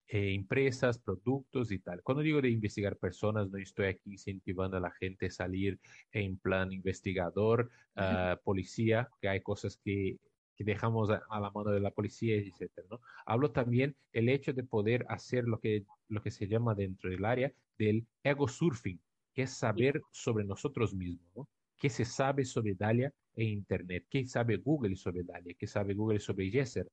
eh, empresas, productos y tal. Cuando digo de investigar personas, no estoy aquí incentivando a la gente a salir en plan investigador, uh, policía, que hay cosas que, que dejamos a, a, la mano de la policía, etc. ¿no? Hablo también el hecho de poder hacer lo que, lo que se llama dentro del área del ego surfing, que es saber sobre nosotros mismos, ¿no? ¿Qué se sabe sobre Dalia en Internet? ¿Qué sabe Google sobre Dalia? ¿Qué sabe Google sobre Jesser?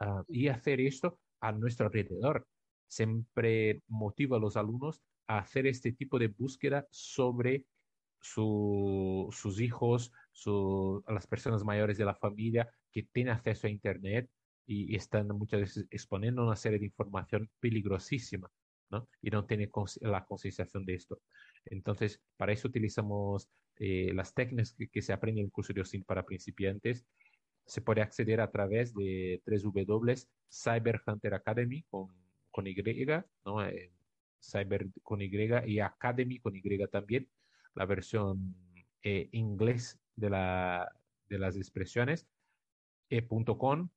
Uh, y hacer esto a nuestro alrededor. Siempre motiva a los alumnos a hacer este tipo de búsqueda sobre su, sus hijos, las personas mayores de la familia que tienen acceso a Internet y, están muchas veces exponiendo una serie de información peligrosísima. ¿no? Y no tienen la concienciación de esto. Entonces, para eso utilizamos eh, las técnicas que, se aprenden en el curso de OSINT para principiantes se puede acceder a través de www Cyberhunter Academy con, con Y, ¿no? Eh, cyber con Y y Academy con Y también, la versión eh, inglés de, la, de las expresiones, eh, .com.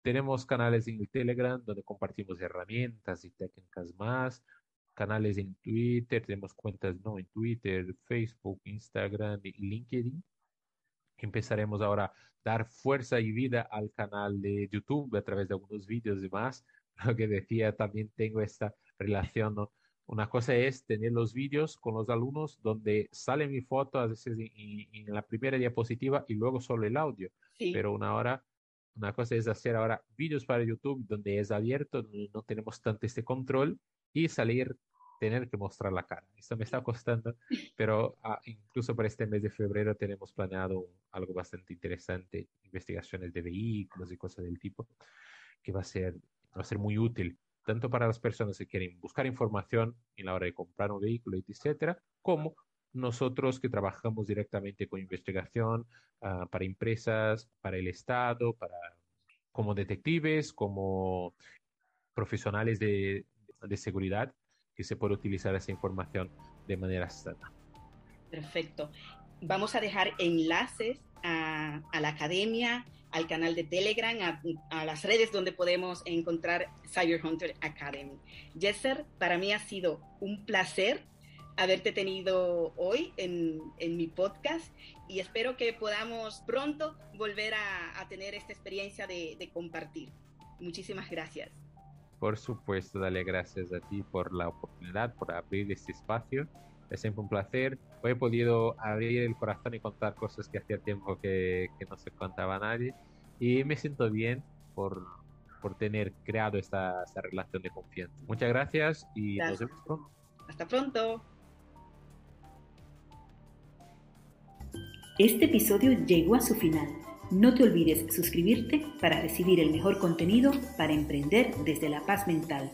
Tenemos canales en Telegram donde compartimos herramientas y técnicas más, canales en Twitter, tenemos cuentas ¿no? en Twitter, Facebook, Instagram y LinkedIn empezaremos ahora a dar fuerza y vida al canal de YouTube a través de algunos vídeos y más. [LAUGHS] Lo que decía, también tengo esta relación. ¿no? Una cosa es tener los vídeos con los alumnos donde sale mi foto a veces en, la primera diapositiva y luego solo el audio. Sí. Pero una hora, una cosa es hacer ahora vídeos para YouTube donde es abierto, no tenemos tanto este control y salir tener que mostrar la cara. Esto me está costando, pero ah, incluso para este mes de febrero tenemos planeado algo bastante interesante, investigaciones de vehículos y cosas del tipo, que va a ser, va a ser muy útil, tanto para las personas que quieren buscar información en la hora de comprar un vehículo, etcétera, como nosotros que trabajamos directamente con investigación uh, para empresas, para el Estado, para como detectives, como profesionales de, de seguridad que se puede utilizar esa información de manera sana. Perfecto. Vamos a dejar enlaces a, la academia, al canal de Telegram, a, las redes donde podemos encontrar Cyber Hunter Academy. Jesser, para mí ha sido un placer haberte tenido hoy en, mi podcast y espero que podamos pronto volver a, tener esta experiencia de compartir. Muchísimas gracias. Por supuesto, dale gracias a ti por la oportunidad, por abrir este espacio. Es siempre un placer. Hoy he podido abrir el corazón y contar cosas que hacía tiempo que, que no se contaba a nadie. Y me siento bien por, por tener creado esta, esta, relación de confianza. Muchas gracias y gracias. nos vemos pronto. Hasta pronto. Este episodio llegó a su final. No te olvides suscribirte para recibir el mejor contenido para emprender desde la paz mental.